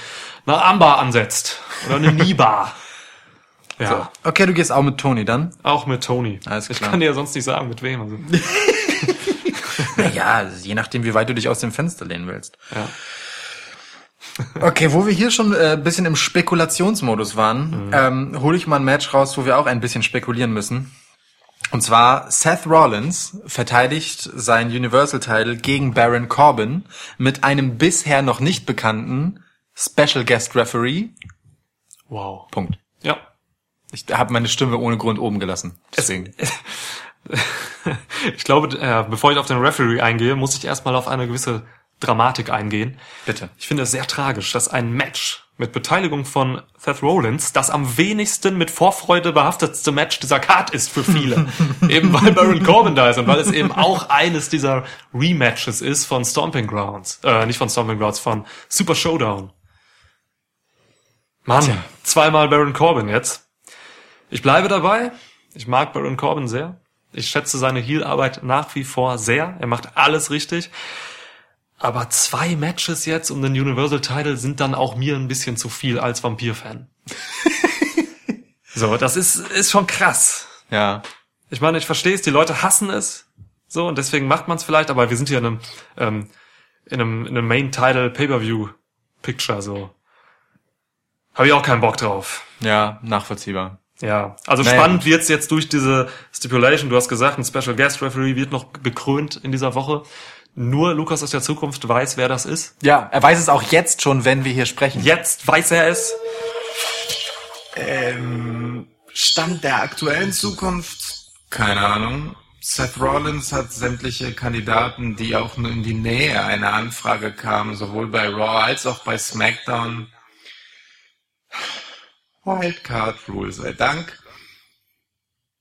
eine Armbar ansetzt. Oder eine Kniebar. <laughs> Ja. So. Okay, du gehst auch mit Tony dann. Auch mit Tony. Alles Ich klar. kann dir ja sonst nicht sagen, mit wem. Also, <laughs> Ja, je nachdem, wie weit du dich aus dem Fenster lehnen willst. ja. Okay, wo wir hier schon äh, ein bisschen im Spekulationsmodus waren, Mhm. ähm, hole ich mal ein Match raus, wo wir auch ein bisschen spekulieren müssen. Und zwar Seth Rollins verteidigt sein Universal-Title gegen Baron Corbin mit einem bisher noch nicht bekannten Special Guest Referee. Wow. Punkt. Ja. Ich habe meine Stimme ohne Grund oben gelassen. Deswegen. <laughs> Ich glaube, äh, bevor ich auf den Referee eingehe, muss ich erstmal auf eine gewisse Dramatik eingehen. Bitte. Ich finde es sehr tragisch, dass ein Match mit Beteiligung von Seth Rollins das am wenigsten mit Vorfreude behaftetste Match dieser Card ist für viele. <laughs> eben weil Baron Corbin da ist und weil es eben auch eines dieser Rematches ist von Stomping Grounds. Äh, nicht von Stomping Grounds, von Super Showdown. Mann, Tja. zweimal Baron Corbin jetzt. Ich bleibe dabei. Ich mag Baron Corbin sehr. Ich schätze seine Heel-Arbeit nach wie vor sehr. Er macht alles richtig. Aber zwei Matches jetzt um den Universal Title sind dann auch mir ein bisschen zu viel als Vampir-Fan. <laughs> so, das ist, ist schon krass. Ja. Ich meine, ich verstehe es, die Leute hassen es. So, und deswegen macht man es vielleicht, aber wir sind hier in einem, ähm, in einem, in einem Main-Title-Pay-Per-View-Picture, so. Habe ich auch keinen Bock drauf. Ja, nachvollziehbar. Ja, also Naja, spannend wird's jetzt durch diese Stipulation. Du hast gesagt, ein Special Guest Referee wird noch bekrönt in dieser Woche. Nur Lukas aus der Zukunft weiß, wer das ist. Ja, er weiß es auch jetzt schon, wenn wir hier sprechen. Jetzt weiß er es. Ähm, Stand der aktuellen Zukunft? Keine Ahnung. Seth Rollins hat sämtliche Kandidaten, die auch nur in die Nähe einer Anfrage kamen, sowohl bei Raw als auch bei SmackDown. Wildcard Rule sei Dank.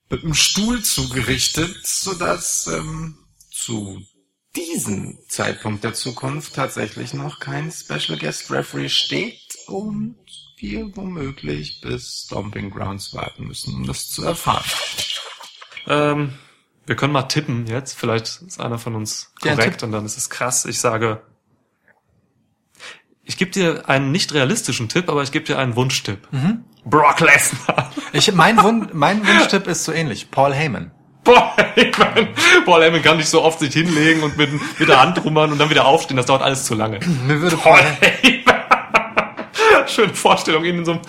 Mit dem Stuhl zugerichtet, sodass ähm, zu diesem Zeitpunkt der Zukunft tatsächlich noch kein Special Guest Referee steht und wir womöglich bis Stomping Grounds warten müssen, um das zu erfahren. Ähm, wir können mal tippen jetzt. Vielleicht ist einer von uns Ja, korrekt tipp. und dann ist es krass. Ich sage, ich gebe dir einen nicht realistischen Tipp, aber ich gebe dir einen Wunschtipp. Mhm. Brock Lesnar. Ich, mein, Wun mein Wunschtipp ist so ähnlich. Paul Heyman. Paul Heyman. Paul Heyman kann nicht so oft sich hinlegen und mit, mit der Hand rummern und dann wieder aufstehen. Das dauert alles zu lange. Mir würde Paul <laughs> Heyman. Schöne Vorstellung, ihn in so einem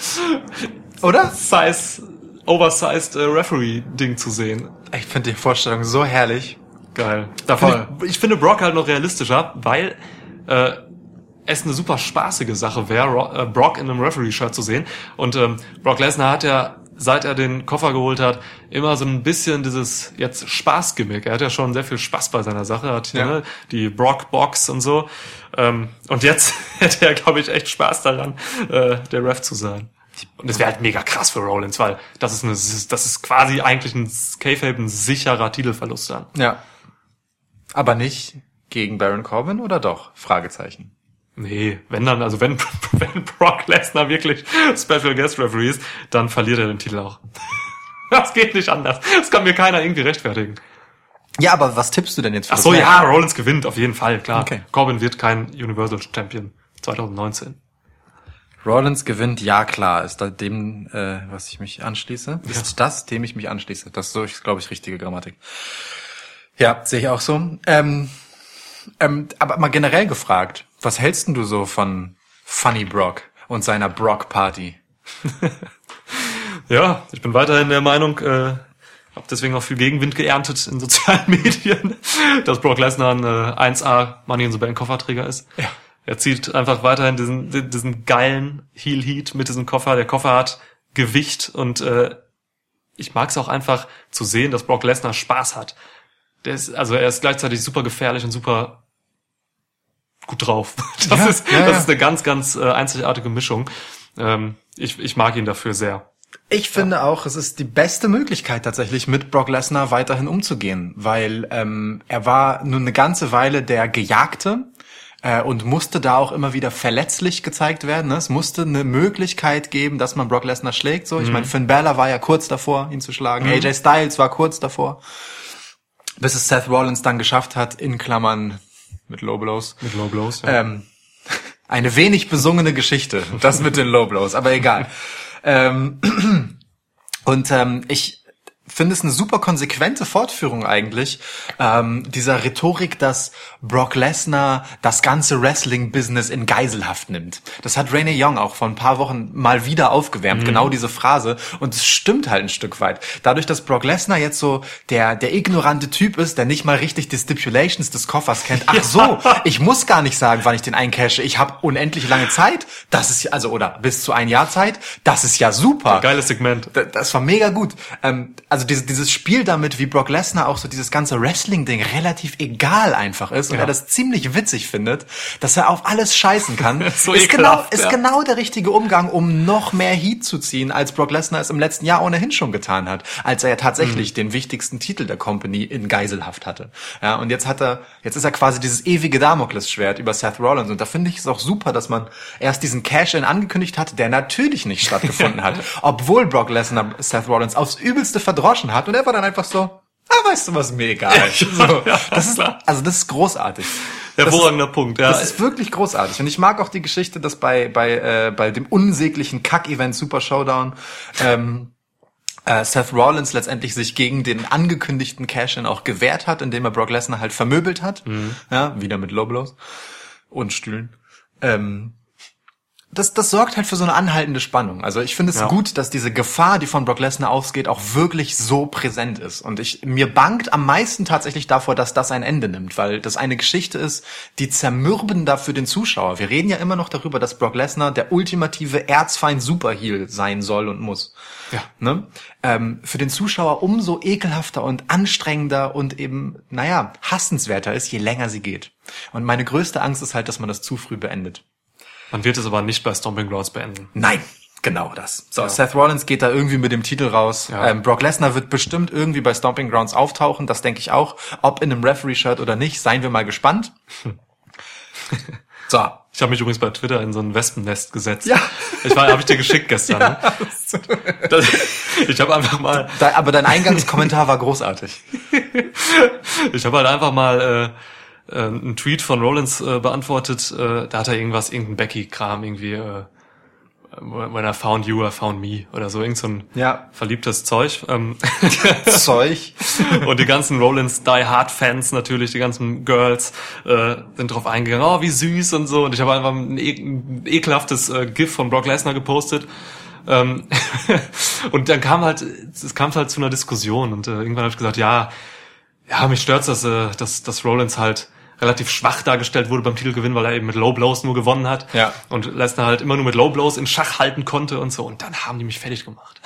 Oder? size, oversized äh, Referee-Ding zu sehen. Ich finde die Vorstellung so herrlich. Geil. Da Voll. find ich, ich finde Brock halt noch realistischer, weil äh, es eine super spaßige Sache wäre, äh, Brock in einem Referee-Shirt zu sehen. Und ähm, Brock Lesnar hat ja, seit er den Koffer geholt hat, immer so ein bisschen dieses jetzt Spaßgimmick. Er hat ja schon sehr viel Spaß bei seiner Sache, hat Ja. ne, die Brock-Box und so. Ähm, und jetzt <laughs> hätte er, glaube ich, echt Spaß daran, äh, der Ref zu sein. Und es wäre halt mega krass für Rollins, weil das ist eine, das ist quasi eigentlich ein K-Fape, ein sicherer Titelverlust dann. Ja. Aber nicht gegen Baron Corbin oder doch? Fragezeichen. Nee, wenn dann, also wenn, <laughs> wenn Brock Lesnar wirklich Special Guest Referee ist, dann verliert er den Titel auch. <laughs> Das geht nicht anders. Das kann mir keiner irgendwie rechtfertigen. Ja, aber was tippst du denn jetzt für Ach so, ja? Rollins gewinnt, auf jeden Fall, klar. Okay. Corbin wird kein Universal Champion 2019. Rollins gewinnt, ja klar, ist da dem, äh, was ich mich anschließe. Ist das, dem ich mich anschließe. Das ist so, glaube ich, richtige Grammatik. Ja, sehe ich auch so. Ähm, ähm, aber mal generell gefragt, was hältst denn du so von Funny Brock und seiner Brock Party? <laughs> Ja, ich bin weiterhin der Meinung, äh, habe deswegen auch viel Gegenwind geerntet in sozialen <laughs> Medien, dass Brock Lesnar ein äh, 1A Money in the Bank Kofferträger ist. Ja. Er zieht einfach weiterhin diesen, diesen geilen Heel Heat mit diesem Koffer. Der Koffer hat Gewicht und äh, ich mag es auch einfach zu sehen, dass Brock Lesnar Spaß hat. Der ist, also er ist gleichzeitig super gefährlich und super gut drauf. <laughs> Das, Ja, ist, ja, das ja. ist eine ganz, ganz äh, einzigartige Mischung. Ähm, ich, ich mag ihn dafür sehr. Ich finde auch, es ist die beste Möglichkeit tatsächlich mit Brock Lesnar weiterhin umzugehen, weil ähm, er war nun eine ganze Weile der Gejagte äh, und musste da auch immer wieder verletzlich gezeigt werden. Ne? Es musste eine Möglichkeit geben, dass man Brock Lesnar schlägt. So, ich meine, Finn Balor war ja kurz davor, ihn zu schlagen. AJ Styles war kurz davor, bis es Seth Rollins dann geschafft hat, in Klammern mit Low Blows. Mit Low Blows, ja. Ähm, <laughs> eine wenig besungene Geschichte, das mit den Low Blows, aber egal. <laughs> ähm, <clears throat> Und ähm, ich finde es eine super konsequente Fortführung eigentlich ähm, dieser Rhetorik, dass Brock Lesnar das ganze Wrestling-Business in Geiselhaft nimmt. Das hat Renee Young auch vor ein paar Wochen mal wieder aufgewärmt, genau diese Phrase. Und es stimmt halt ein Stück weit. Dadurch, dass Brock Lesnar jetzt so der, der ignorante Typ ist, der nicht mal richtig die Stipulations des Koffers kennt. Ach so, <laughs> ich muss gar nicht sagen, wann ich den eincashe. Ich habe unendlich lange Zeit. Das ist also, oder bis zu ein Jahr Zeit. Das ist ja super. Geiles Segment. D- Das war mega gut. Ähm, also dieses, dieses Spiel damit, wie Brock Lesnar auch so dieses ganze Wrestling-Ding relativ egal einfach ist und Ja. er das ziemlich witzig findet, dass er auf alles scheißen kann, <laughs> So ist, genau, ekelhaft, ist ja. genau der richtige Umgang, um noch mehr Heat zu ziehen, als Brock Lesnar es im letzten Jahr ohnehin schon getan hat, als er ja Mhm. tatsächlich den wichtigsten Titel der Company in Geiselhaft hatte. Ja, und jetzt hat er, jetzt ist er quasi dieses ewige Damoklesschwert über Seth Rollins und da finde ich es auch super, dass man erst diesen Cash-In angekündigt hat, der natürlich nicht stattgefunden hat, <laughs> obwohl Brock Lesnar Seth Rollins aufs Übelste verdroschen hat und er war dann einfach so, ah, weißt du was, mir egal. so, das ist, also das ist großartig. Ist- Hervorragender Punkt, ja. das ist wirklich großartig. Und ich mag auch die Geschichte, dass bei, bei, äh, bei dem unsäglichen Kack-Event Super Showdown ähm, äh, Seth Rollins letztendlich sich gegen den angekündigten Cash-In auch gewehrt hat, indem er Brock Lesnar halt vermöbelt hat. Ja, wieder mit Low Blows und Stühlen. Ähm, das, das sorgt halt für so eine anhaltende Spannung. Also ich finde es Ja. gut, dass diese Gefahr, die von Brock Lesnar ausgeht, auch wirklich so präsent ist. Und ich, mir bangt am meisten tatsächlich davor, dass das ein Ende nimmt, weil das eine Geschichte ist, die zermürbender für den Zuschauer. Wir reden ja immer noch darüber, dass Brock Lesnar der ultimative Erzfeind Superheel sein soll und muss. Ja. Ne? Ähm, für den Zuschauer umso ekelhafter und anstrengender und eben, naja, hassenswerter ist, je länger sie geht. Und meine größte Angst ist halt, dass man das zu früh beendet. Man wird es aber nicht bei Stomping Grounds beenden. Nein, genau das. So, Seth Rollins geht da irgendwie mit dem Titel raus. Ja. Ähm, Brock Lesnar wird bestimmt irgendwie bei Stomping Grounds auftauchen, das denke ich auch. Ob in einem Referee-Shirt oder nicht, seien wir mal gespannt. <laughs> so. Ich habe mich übrigens bei Twitter in so ein Wespennest gesetzt. Ja. Ich war, habe ich dir geschickt gestern. <laughs> Ne? Das, ich habe einfach mal, aber dein Eingangskommentar war großartig. <laughs> ich habe halt einfach mal äh, einen Tweet von Rollins äh, beantwortet. Äh, da hat er irgendwas, irgendein Becky-Kram irgendwie. Äh, When I found you, I found me oder so, irgend so ein Ja. verliebtes Zeug. Ähm, <laughs> Zeug. <laughs> und die ganzen Rollins Die Hard Fans natürlich, die ganzen Girls äh, sind drauf eingegangen, oh wie süß und so. Und ich habe einfach ein, e ein ekelhaftes äh, GIF von Brock Lesnar gepostet. Ähm, <laughs> und dann kam halt, es kam halt zu einer Diskussion und äh, irgendwann habe ich gesagt, ja, ja, mich stört's, dass, äh, dass, dass Rollins halt relativ schwach dargestellt wurde beim Titelgewinn, weil er eben mit Low Blows nur gewonnen hat. Ja. Und Lesnar halt immer nur mit Low Blows in Schach halten konnte und so. Und dann haben die mich fertig gemacht.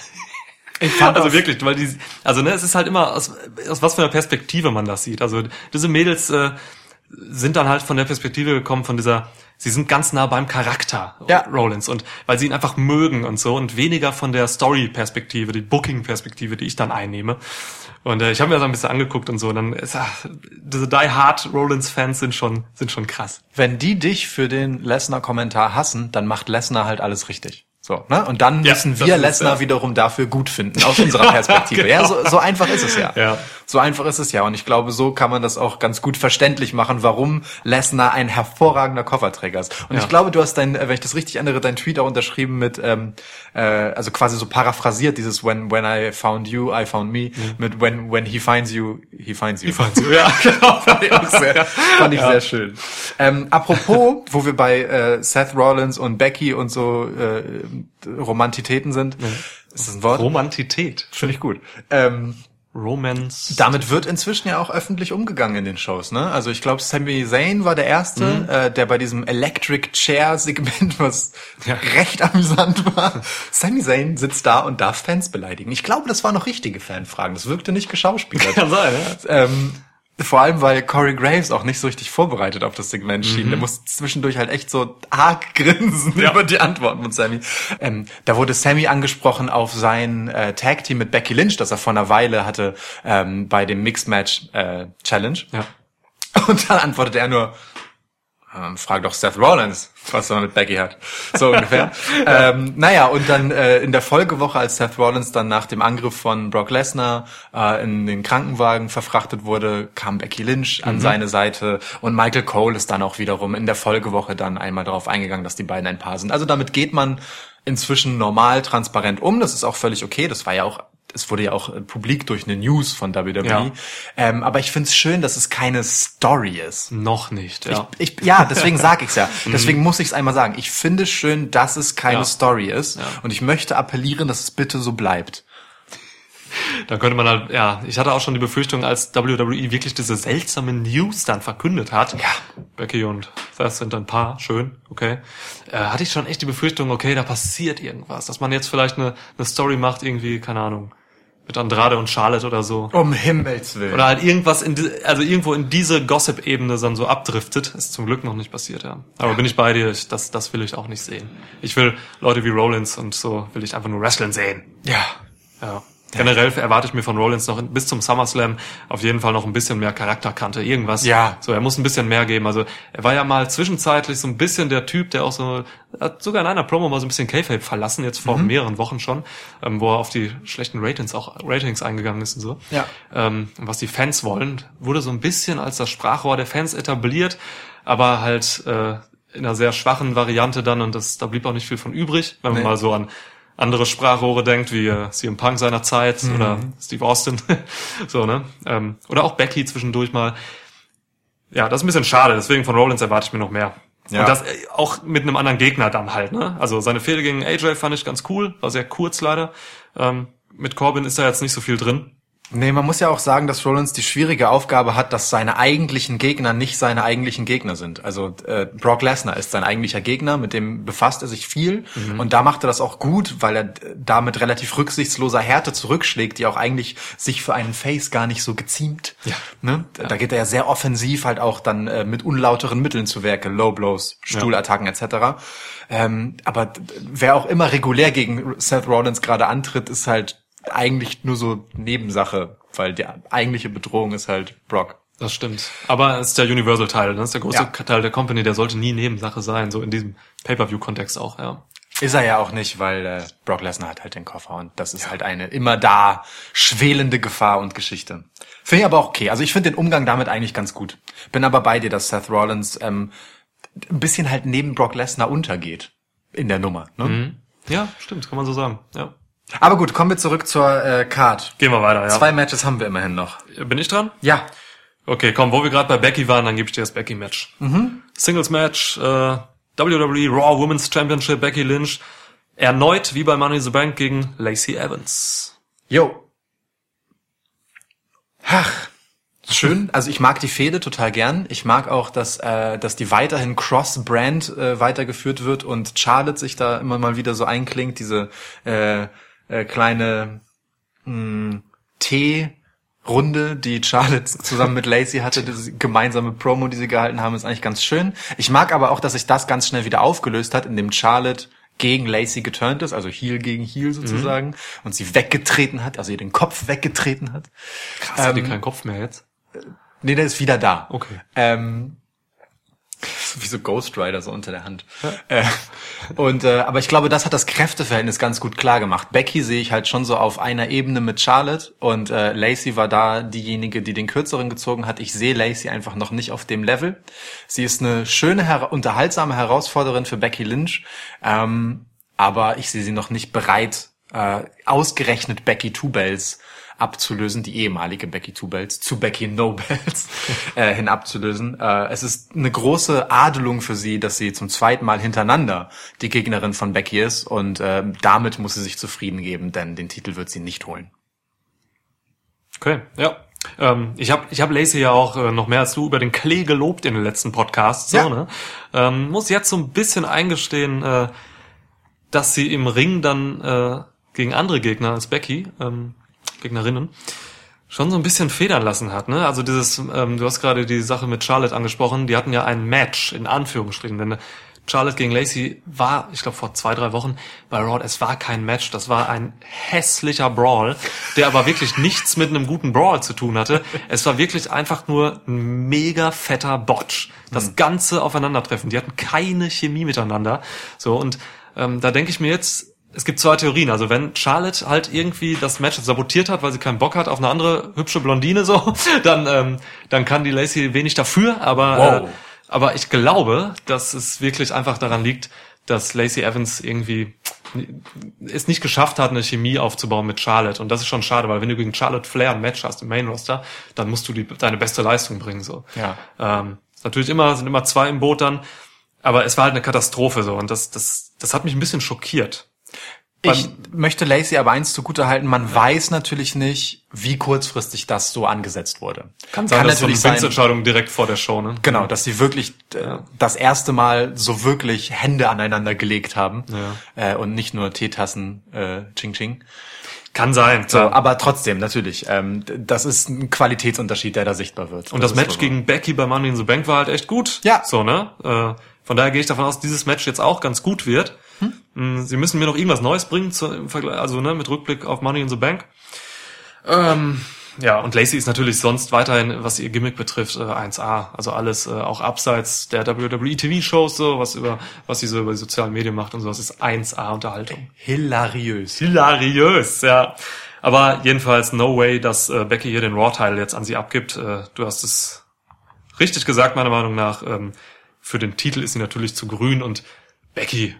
Ich fand Also wirklich, weil die, also ne, es ist halt immer aus, aus was für einer Perspektive man das sieht. Also diese Mädels äh, sind dann halt von der Perspektive gekommen, von dieser, sie sind ganz nah beim Charakter Ja. Rollins und weil sie ihn einfach mögen und so und weniger von der Story-Perspektive, die Booking-Perspektive, die ich dann einnehme. Und äh, ich habe mir das ein bisschen angeguckt und so. Und dann ist ach, diese Die Hard Rollins-Fans sind schon sind schon krass. Wenn die dich für den Lesnar-Kommentar hassen, dann macht Lesnar halt alles richtig. So, ne? Und dann Ja, müssen wir Lesnar ja. wiederum dafür gut finden, aus unserer <laughs> Perspektive. Ja, genau. so, so einfach ist es ja. Ja. So einfach ist es ja. Und ich glaube, so kann man das auch ganz gut verständlich machen, warum Lesnar ein hervorragender Kofferträger ist. Und Ja. ich glaube, du hast dein, äh, wenn ich das richtig erinnere, dein Tweet auch unterschrieben mit, ähm, äh, also quasi so paraphrasiert, dieses When when I found you, I found me, mit when when he finds you, he finds you. Ja, genau. <laughs> fand ich auch sehr, fand ich sehr schön. Ähm, apropos, wo wir bei äh, Seth Rollins und Becky und so äh, Romantitäten sind, ist das ein Wort? Romantität. Finde ich gut. Ähm, Romance. damit wird inzwischen ja auch öffentlich umgegangen in den Shows, ne? Also ich glaube, Sami Zayn war der erste, Mhm. äh, der bei diesem Electric Chair Segment, <laughs> was Ja. recht amüsant war. Sami Zayn sitzt da und darf Fans beleidigen. Ich glaube, das waren noch richtige Fanfragen. Das wirkte nicht geschauspielert. <laughs> Kann sein, ja. Ähm, vor allem, weil Corey Graves auch nicht so richtig vorbereitet auf das Segment schien. Der musste zwischendurch halt echt so arg <laughs> grinsen Mhm. Ja. über die Antworten von Sammy. Ähm, da wurde Sammy angesprochen auf sein äh, Tag-Team mit Becky Lynch, das er vor einer Weile hatte ähm, bei dem Mixed Match äh, Challenge. Ja. Und dann antwortet er nur, ähm, frag doch Seth Rollins, was er mit Becky hat. So ungefähr. <laughs> ähm, naja, und dann äh, in der Folgewoche, als Seth Rollins dann nach dem Angriff von Brock Lesnar äh, in den Krankenwagen verfrachtet wurde, kam Becky Lynch an seine Seite und Michael Cole ist dann auch wiederum in der Folgewoche dann einmal darauf eingegangen, dass die beiden ein Paar sind. Also damit geht man inzwischen normal, transparent um. Das ist auch völlig okay. Das war ja auch es wurde ja auch äh, publik durch eine News von WWE. Ja. Ähm, aber ich finde es schön, dass es keine Story ist. Noch nicht, ja. Ich, ja, deswegen <laughs> sage ich's ja. Deswegen muss ich es einmal sagen. Ich finde es schön, dass es keine Ja. Story ist. Und ich möchte appellieren, dass es bitte so bleibt. <laughs> Dann könnte man halt, ja, ich hatte auch schon die Befürchtung, als WWE wirklich diese seltsame News dann verkündet hat. Ja. Becky und Seth sind ein Paar, schön, okay. Äh, hatte ich schon echt die Befürchtung, okay, da passiert irgendwas. Dass man jetzt vielleicht eine, eine Story macht, irgendwie, keine Ahnung, mit Andrade und Charlotte oder so. Um Himmels Willen. Oder halt irgendwas in, die, also irgendwo in diese Gossip-Ebene dann so abdriftet. Ist zum Glück noch nicht passiert, ja. Aber bin ich bei dir, ich, das, das will ich auch nicht sehen. Ich will Leute wie Rollins und so will ich einfach nur wrestlen sehen. ja. Ja. Generell erwarte ich mir von Rollins noch bis zum SummerSlam auf jeden Fall noch ein bisschen mehr Charakterkante, irgendwas. Ja. So, er muss ein bisschen mehr geben. Also er war ja mal zwischenzeitlich so ein bisschen der Typ, der auch so, hat sogar in einer Promo mal so ein bisschen K-Fape verlassen, jetzt vor mehreren Wochen schon, ähm, wo er auf die schlechten Ratings auch Ratings eingegangen ist und so. Ja. Ähm, was die Fans wollen, wurde so ein bisschen als das Sprachrohr der Fans etabliert, aber halt äh, in einer sehr schwachen Variante dann und das, da blieb auch nicht viel von übrig, wenn man Nee. mal so an andere Sprachrohre denkt, wie äh, CM Punk seiner Zeit oder Steve Austin, <laughs> so, ne? Ähm, oder auch Becky zwischendurch mal. Ja, das ist ein bisschen schade, deswegen von Rollins erwarte ich mir noch mehr. Ja. Und das äh, auch mit einem anderen Gegner dann halt, ne? Also seine Fehde gegen AJ fand ich ganz cool, war sehr kurz leider. Ähm, mit Corbin ist da jetzt nicht so viel drin. Nee, man muss ja auch sagen, dass Rollins die schwierige Aufgabe hat, dass seine eigentlichen Gegner nicht seine eigentlichen Gegner sind. Also äh, Brock Lesnar ist sein eigentlicher Gegner, mit dem befasst er sich viel und da macht er das auch gut, weil er äh, da mit relativ rücksichtsloser Härte zurückschlägt, die auch eigentlich sich für einen Face gar nicht so geziemt. Ja. Ne? Da geht er ja sehr offensiv halt auch dann äh, mit unlauteren Mitteln zu Werke, Low Blows, Stuhlattacken etc. Ähm, aber wer auch immer regulär gegen Seth Rollins gerade antritt, ist halt eigentlich nur so Nebensache, weil die eigentliche Bedrohung ist halt Brock. Das stimmt. Aber es ist der Universal-Teil, ne? das ist der große Ja. Teil der Company, der sollte nie Nebensache sein, so in diesem Pay-Per-View-Kontext auch, ja. Ist er ja auch nicht, weil äh, Brock Lesnar hat halt den Koffer und das ist halt eine immer da schwelende Gefahr und Geschichte. Finde ich aber auch okay. Also ich finde den Umgang damit eigentlich ganz gut. Bin aber bei dir, dass Seth Rollins ähm, ein bisschen halt neben Brock Lesnar untergeht in der Nummer. Ne? Ja, stimmt, kann man so sagen, ja. Aber gut, kommen wir zurück zur äh, Card. Gehen wir weiter, ja. Zwei Matches haben wir immerhin noch. Bin ich dran? Ja. Okay, komm, wo wir gerade bei Becky waren, dann gebe ich dir das Becky-Match. Singles Match, äh, WWE Raw Women's Championship, Becky Lynch. Erneut wie bei Money in the Bank gegen Lacey Evans. Jo. Ach, schön. Also ich mag die Fehde total gern. Ich mag auch, dass, äh, dass die weiterhin Cross-Brand äh, weitergeführt wird und Charlotte sich da immer mal wieder so einklingt, diese äh, äh, kleine mh, Tee-Runde, die Charlotte zusammen mit Lacey hatte, diese gemeinsame Promo, die sie gehalten haben, ist eigentlich ganz schön. Ich mag aber auch, dass sich das ganz schnell wieder aufgelöst hat, indem Charlotte gegen Lacey geturnt ist, also Heel gegen Heel sozusagen, und sie weggetreten hat, also ihr den Kopf weggetreten hat. Krass, hat die keinen Kopf mehr jetzt? Nee, der ist wieder da. Okay. Ähm, <laughs> wie so Ghost Rider so unter der Hand. Äh, und äh, aber ich glaube, das hat das Kräfteverhältnis ganz gut klar gemacht. Becky sehe ich halt schon so auf einer Ebene mit Charlotte und äh, Lacey war da diejenige, die den kürzeren gezogen hat. Ich sehe Lacey einfach noch nicht auf dem Level. Sie ist eine schöne, her unterhaltsame Herausforderin für Becky Lynch, ähm, aber ich sehe sie noch nicht bereit, äh, ausgerechnet Becky Two Bells abzulösen, die ehemalige Becky Two Bells zu Becky No Bells <laughs> äh, hin abzulösen. Äh, es ist eine große Adelung für sie, dass sie zum zweiten Mal hintereinander die Gegnerin von Becky ist und äh, damit muss sie sich zufrieden geben, denn den Titel wird sie nicht holen. Okay, ja. Ähm, ich habe ich hab Lacey ja auch äh, noch mehr als du über den Klee gelobt in den letzten Podcasts. So, Ja. ne? ähm, muss jetzt so ein bisschen eingestehen, äh, dass sie im Ring dann äh, gegen andere Gegner als Becky, ähm, Gegnerinnen, schon so ein bisschen federn lassen hat. Ne? Also dieses, ähm, du hast gerade die Sache mit Charlotte angesprochen, die hatten ja ein Match in Anführungsstrichen, denn Charlotte gegen Lacey war, ich glaube vor zwei, drei Wochen bei Raw, es war kein Match, das war ein hässlicher Brawl, der aber wirklich nichts mit einem guten Brawl zu tun hatte. Es war wirklich einfach nur ein mega fetter Botch. Das ganze Aufeinandertreffen, die hatten keine Chemie miteinander. So, und ähm, da denke ich mir jetzt, es gibt zwei Theorien. Also wenn Charlotte halt irgendwie das Match sabotiert hat, weil sie keinen Bock hat auf eine andere hübsche Blondine so, <laughs> dann ähm, dann kann die Lacey wenig dafür. Aber Wow. äh, aber ich glaube, dass es wirklich einfach daran liegt, dass Lacey Evans irgendwie es nicht geschafft hat, eine Chemie aufzubauen mit Charlotte. Und das ist schon schade, weil wenn du gegen Charlotte Flair ein Match hast im Main Roster, dann musst du die, deine beste Leistung bringen, so. Ja. Ähm, natürlich immer, sind immer zwei im Boot dann, aber es war halt eine Katastrophe, so. Und das, das, das hat mich ein bisschen schockiert. Ich möchte Lacey aber eins zugutehalten, man weiß natürlich nicht, wie kurzfristig das so angesetzt wurde. Kann sein, Kann dass so eine natürlich Vince-Entscheidung direkt vor der Show, ne? genau, dass sie wirklich äh, das erste Mal so wirklich Hände aneinander gelegt haben äh, und nicht nur Teetassen äh, Ching Ching. Kann sein, So, klar. aber trotzdem, natürlich, ähm, das ist ein Qualitätsunterschied, der da sichtbar wird. Und das, ist Match gegen Becky bei Money in the Bank war halt echt gut. Ja. So, ne? Äh, von daher gehe ich davon aus, dieses Match jetzt auch ganz gut wird. Mm, Sie müssen mir noch irgendwas Neues bringen, zu, im Vergleich, also ne, mit Rückblick auf Money in the Bank. Ähm, ja, und Lacey ist natürlich sonst weiterhin, was ihr Gimmick betrifft, äh, 1A. Also alles äh, auch abseits der WWE TV-Shows, so, was über, was sie so über die sozialen Medien macht und sowas, ist 1A Unterhaltung. hilariös. Hilariös, ja. Aber jedenfalls no way, dass äh, Becky hier den Raw-Teil jetzt an sie abgibt. Äh, du hast es richtig gesagt, meiner Meinung nach. Ähm, für den Titel ist sie natürlich zu grün und Becky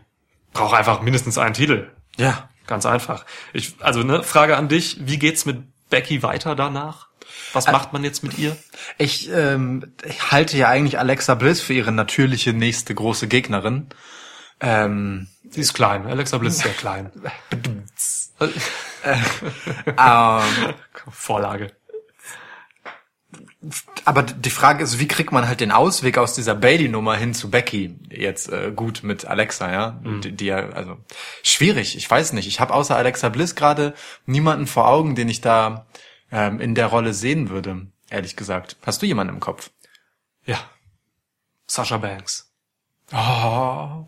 braucht einfach mindestens einen Titel. Ja. Ganz einfach. Ich, also ne, Frage an dich, wie geht's mit Becky weiter danach? Was macht man jetzt mit ihr? Ich, ähm, ich halte ja eigentlich Alexa Bliss für ihre natürliche nächste große Gegnerin. Ähm, Sie ist klein. Alexa Bliss ist sehr <laughs> klein. <laughs> ähm, Vorlage. Aber die Frage ist, wie kriegt man halt den Ausweg aus dieser Bailey-Nummer hin zu Becky jetzt äh, gut mit Alexa, ja? Die, die ja, also schwierig. Ich weiß nicht. Ich habe außer Alexa Bliss gerade niemanden vor Augen, den ich da ähm, in der Rolle sehen würde. Ehrlich gesagt. Hast du jemanden im Kopf? Ja. Sasha Banks. Oh, <laughs>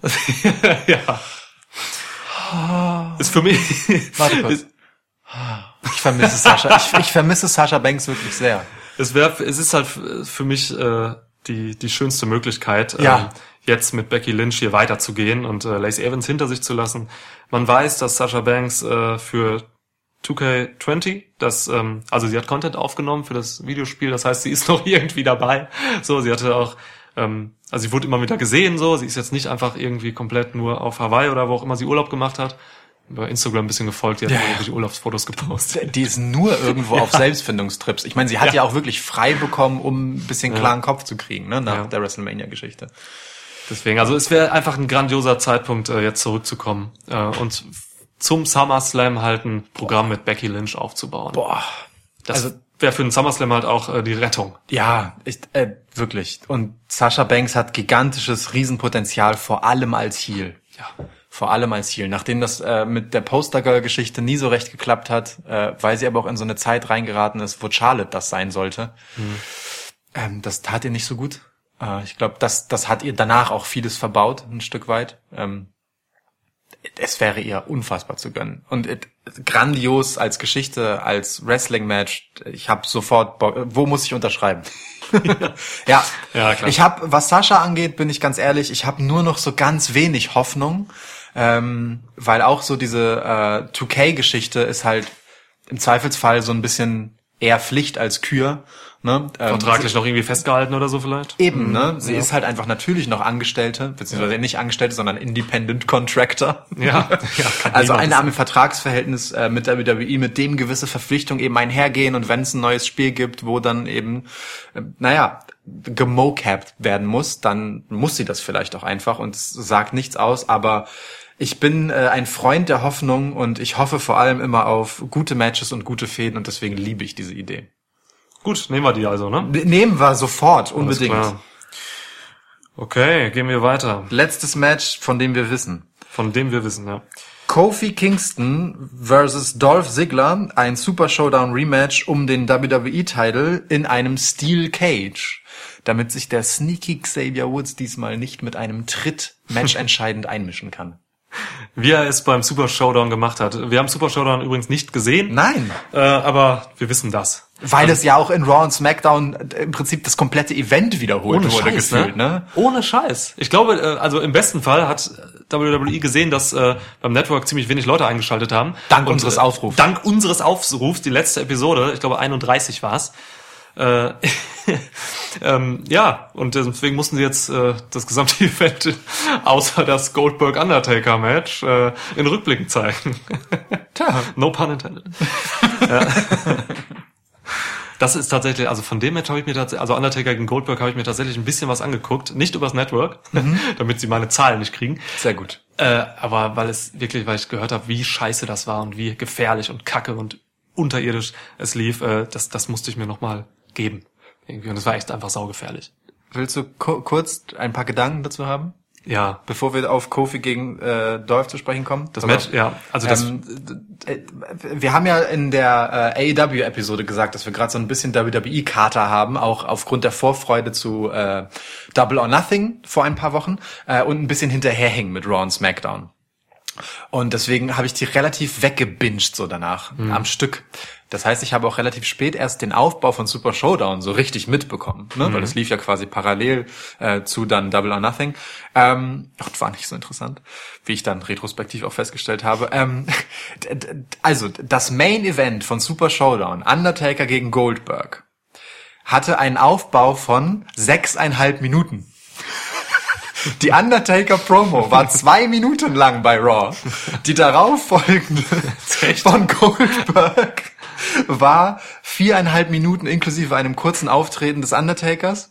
ja. Ist für mich. warte kurz. <laughs> Ich vermisse Sascha. Ich, ich vermisse Sascha Banks wirklich sehr. Es wäre, es ist halt für mich äh, die die schönste Möglichkeit, Ja. ähm, jetzt mit Becky Lynch hier weiterzugehen und äh, Lacey Evans hinter sich zu lassen. Man weiß, dass Sasha Banks äh, für 2K20, das ähm, also sie hat Content aufgenommen für das Videospiel, das heißt, sie ist <laughs> noch irgendwie dabei. So, sie hatte auch ähm, also sie wurde immer wieder gesehen, so, sie ist jetzt nicht einfach irgendwie komplett nur auf Hawaii oder wo auch immer sie Urlaub gemacht hat. Bei Instagram ein bisschen gefolgt, die hat Ja, ja. irgendwelche Urlaubsfotos gepostet. <laughs> Die ist nur irgendwo auf <laughs> Selbstfindungstrips. Ich meine, sie hat ja. auch wirklich frei bekommen, um ein bisschen klaren Kopf zu kriegen, ne, nach Ja. der WrestleMania-Geschichte. Deswegen, also es wäre einfach ein grandioser Zeitpunkt, äh, jetzt zurückzukommen äh, und zum SummerSlam halt ein Programm mit Becky Lynch aufzubauen. Boah. das also- wäre für den SummerSlam halt auch äh, die Rettung. Ja, ich, äh, wirklich. Und Sasha Banks hat gigantisches Riesenpotenzial, vor allem als Heel. Ja. Vor allem als Heel. Nachdem das äh, mit der Poster-Girl-Geschichte nie so recht geklappt hat, äh, weil sie aber auch in so eine Zeit reingeraten ist, wo Charlotte das sein sollte, ähm, das tat ihr nicht so gut. Äh, ich glaube, das, das hat ihr danach auch vieles verbaut, ein Stück weit. Ähm, es wäre ihr unfassbar zu gönnen. Und it, grandios als Geschichte, als Wrestling-Match. Ich habe sofort, Bock- wo muss ich unterschreiben? <laughs> ja, Ja, klar. ich habe, was Sascha angeht, bin ich ganz ehrlich, ich habe nur noch so ganz wenig Hoffnung, ähm, weil auch so diese äh, 2K-Geschichte ist halt im Zweifelsfall so ein bisschen eher Pflicht als Kür. Ne? Ähm, Vertraglich noch irgendwie festgehalten oder so vielleicht? Eben, ne? Sie ist halt einfach natürlich noch Angestellte, beziehungsweise nicht Angestellte, sondern Independent Contractor. Ja, ja <laughs> Also niemand ein Vertragsverhältnis äh, mit der WWE, mit dem gewisse Verpflichtungen eben einhergehen und wenn es ein neues Spiel gibt, wo dann eben, äh, naja, gemocapped werden muss, dann muss sie das vielleicht auch einfach und es sagt nichts aus, aber ich bin äh, ein Freund der Hoffnung und ich hoffe vor allem immer auf gute Matches und gute Fäden und deswegen liebe ich diese Idee. Gut, nehmen wir die also, ne? Ne- Nehmen wir sofort, unbedingt. Okay, gehen wir weiter. Letztes Match, von dem wir wissen. Von dem wir wissen, ja. Kofi Kingston versus Dolph Ziggler, ein Super Showdown Rematch um den WWE-Title in einem Steel Cage, damit sich der sneaky Xavier Woods diesmal nicht mit einem Tritt matchentscheidend <laughs> einmischen kann. Wie er es beim Super Showdown gemacht hat. Wir haben Super Showdown übrigens nicht gesehen, Nein, äh, aber wir wissen das. weil es ja auch in Raw und SmackDown äh, im Prinzip das komplette Event wiederholt wurde gefühlt, ne? Ohne Scheiß. Ich glaube, äh, also im besten Fall hat WWE gesehen, dass äh, beim Network ziemlich wenig Leute eingeschaltet haben. Dank Und, unseres äh, Aufrufs. Dank unseres Aufrufs, die letzte Episode, ich glaube 31 war's. Äh, <laughs> Ähm, ja, und deswegen mussten sie jetzt äh, das gesamte <laughs> Event, außer das Goldberg-Undertaker-Match, äh, in Rückblicken zeigen. <laughs> Tja. No pun intended. ja. Das ist tatsächlich, also von dem Match habe ich mir tatsächlich, also Undertaker gegen Goldberg habe ich mir tatsächlich ein bisschen was angeguckt. Nicht übers Network, damit sie meine Zahlen nicht kriegen. Sehr gut. Äh, aber weil es wirklich, weil ich gehört habe, wie scheiße das war und wie gefährlich und kacke und unterirdisch es lief, äh, das, das musste ich mir nochmal geben. Irgendwie. Und es war echt einfach saugefährlich. Willst du ku- kurz ein paar Gedanken dazu haben? Ja. Bevor wir auf Kofi gegen äh, Dolph zu sprechen kommen? Das Match, ja. Also das, Ähm, wir haben ja in der äh, AEW-Episode gesagt, dass wir gerade so ein bisschen WWE-Kater haben, auch aufgrund der Vorfreude zu äh, Double or Nothing vor ein paar Wochen äh, und ein bisschen hinterherhängen mit Raw und SmackDown. Und deswegen habe ich die relativ weggebinged so danach am Stück. Das heißt, ich habe auch relativ spät erst den Aufbau von Super Showdown so richtig mitbekommen, ne? weil das lief ja quasi parallel äh, zu dann Double or Nothing. Ähm, und war nicht so interessant, wie ich dann retrospektiv auch festgestellt habe. Ähm, <laughs> also das Main Event von Super Showdown, Undertaker gegen Goldberg, hatte einen Aufbau von sechseinhalb Minuten. Die Undertaker Promo war zwei Minuten lang bei Raw. Die darauffolgende von Goldberg war viereinhalb Minuten inklusive einem kurzen Auftreten des Undertakers.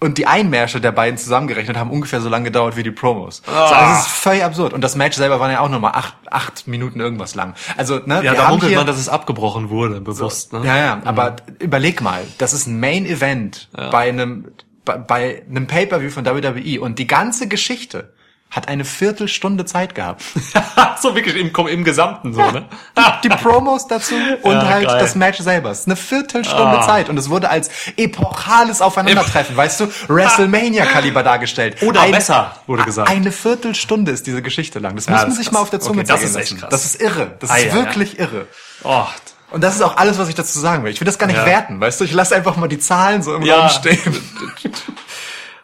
Und die Einmärsche der beiden zusammengerechnet haben ungefähr so lange gedauert wie die Promos. Ah. So, also es ist völlig absurd. Und das Match selber war ja auch nochmal acht, acht Minuten irgendwas lang. Also, ne, ja, da munkelt man, dass es abgebrochen wurde, bewusst. Ne? ja, ja, aber überleg mal, das ist ein Main Event bei einem bei, einem Pay-per-View von WWE und die ganze Geschichte hat eine Viertelstunde Zeit gehabt. <laughs> so wirklich im, im Gesamten so, ne? <laughs> Die Promos dazu <laughs> und Ja, halt geil. das Match selber. Es ist eine Viertelstunde Ah. Zeit und es wurde als epochales Aufeinandertreffen, weißt du, WrestleMania-Kaliber dargestellt. Oder besser, wurde gesagt. Eine Viertelstunde ist diese Geschichte lang. Das muss man das sich mal auf der Zunge Okay, das zergehen ist echt krass. Das ist irre. Das Ah, ist ja, ja. wirklich irre. Oh, Und das ist auch alles, was ich dazu sagen will. Ich will das gar nicht Ja. werten, weißt du? Ich lasse einfach mal die Zahlen so im Ja. Raum stehen. <laughs>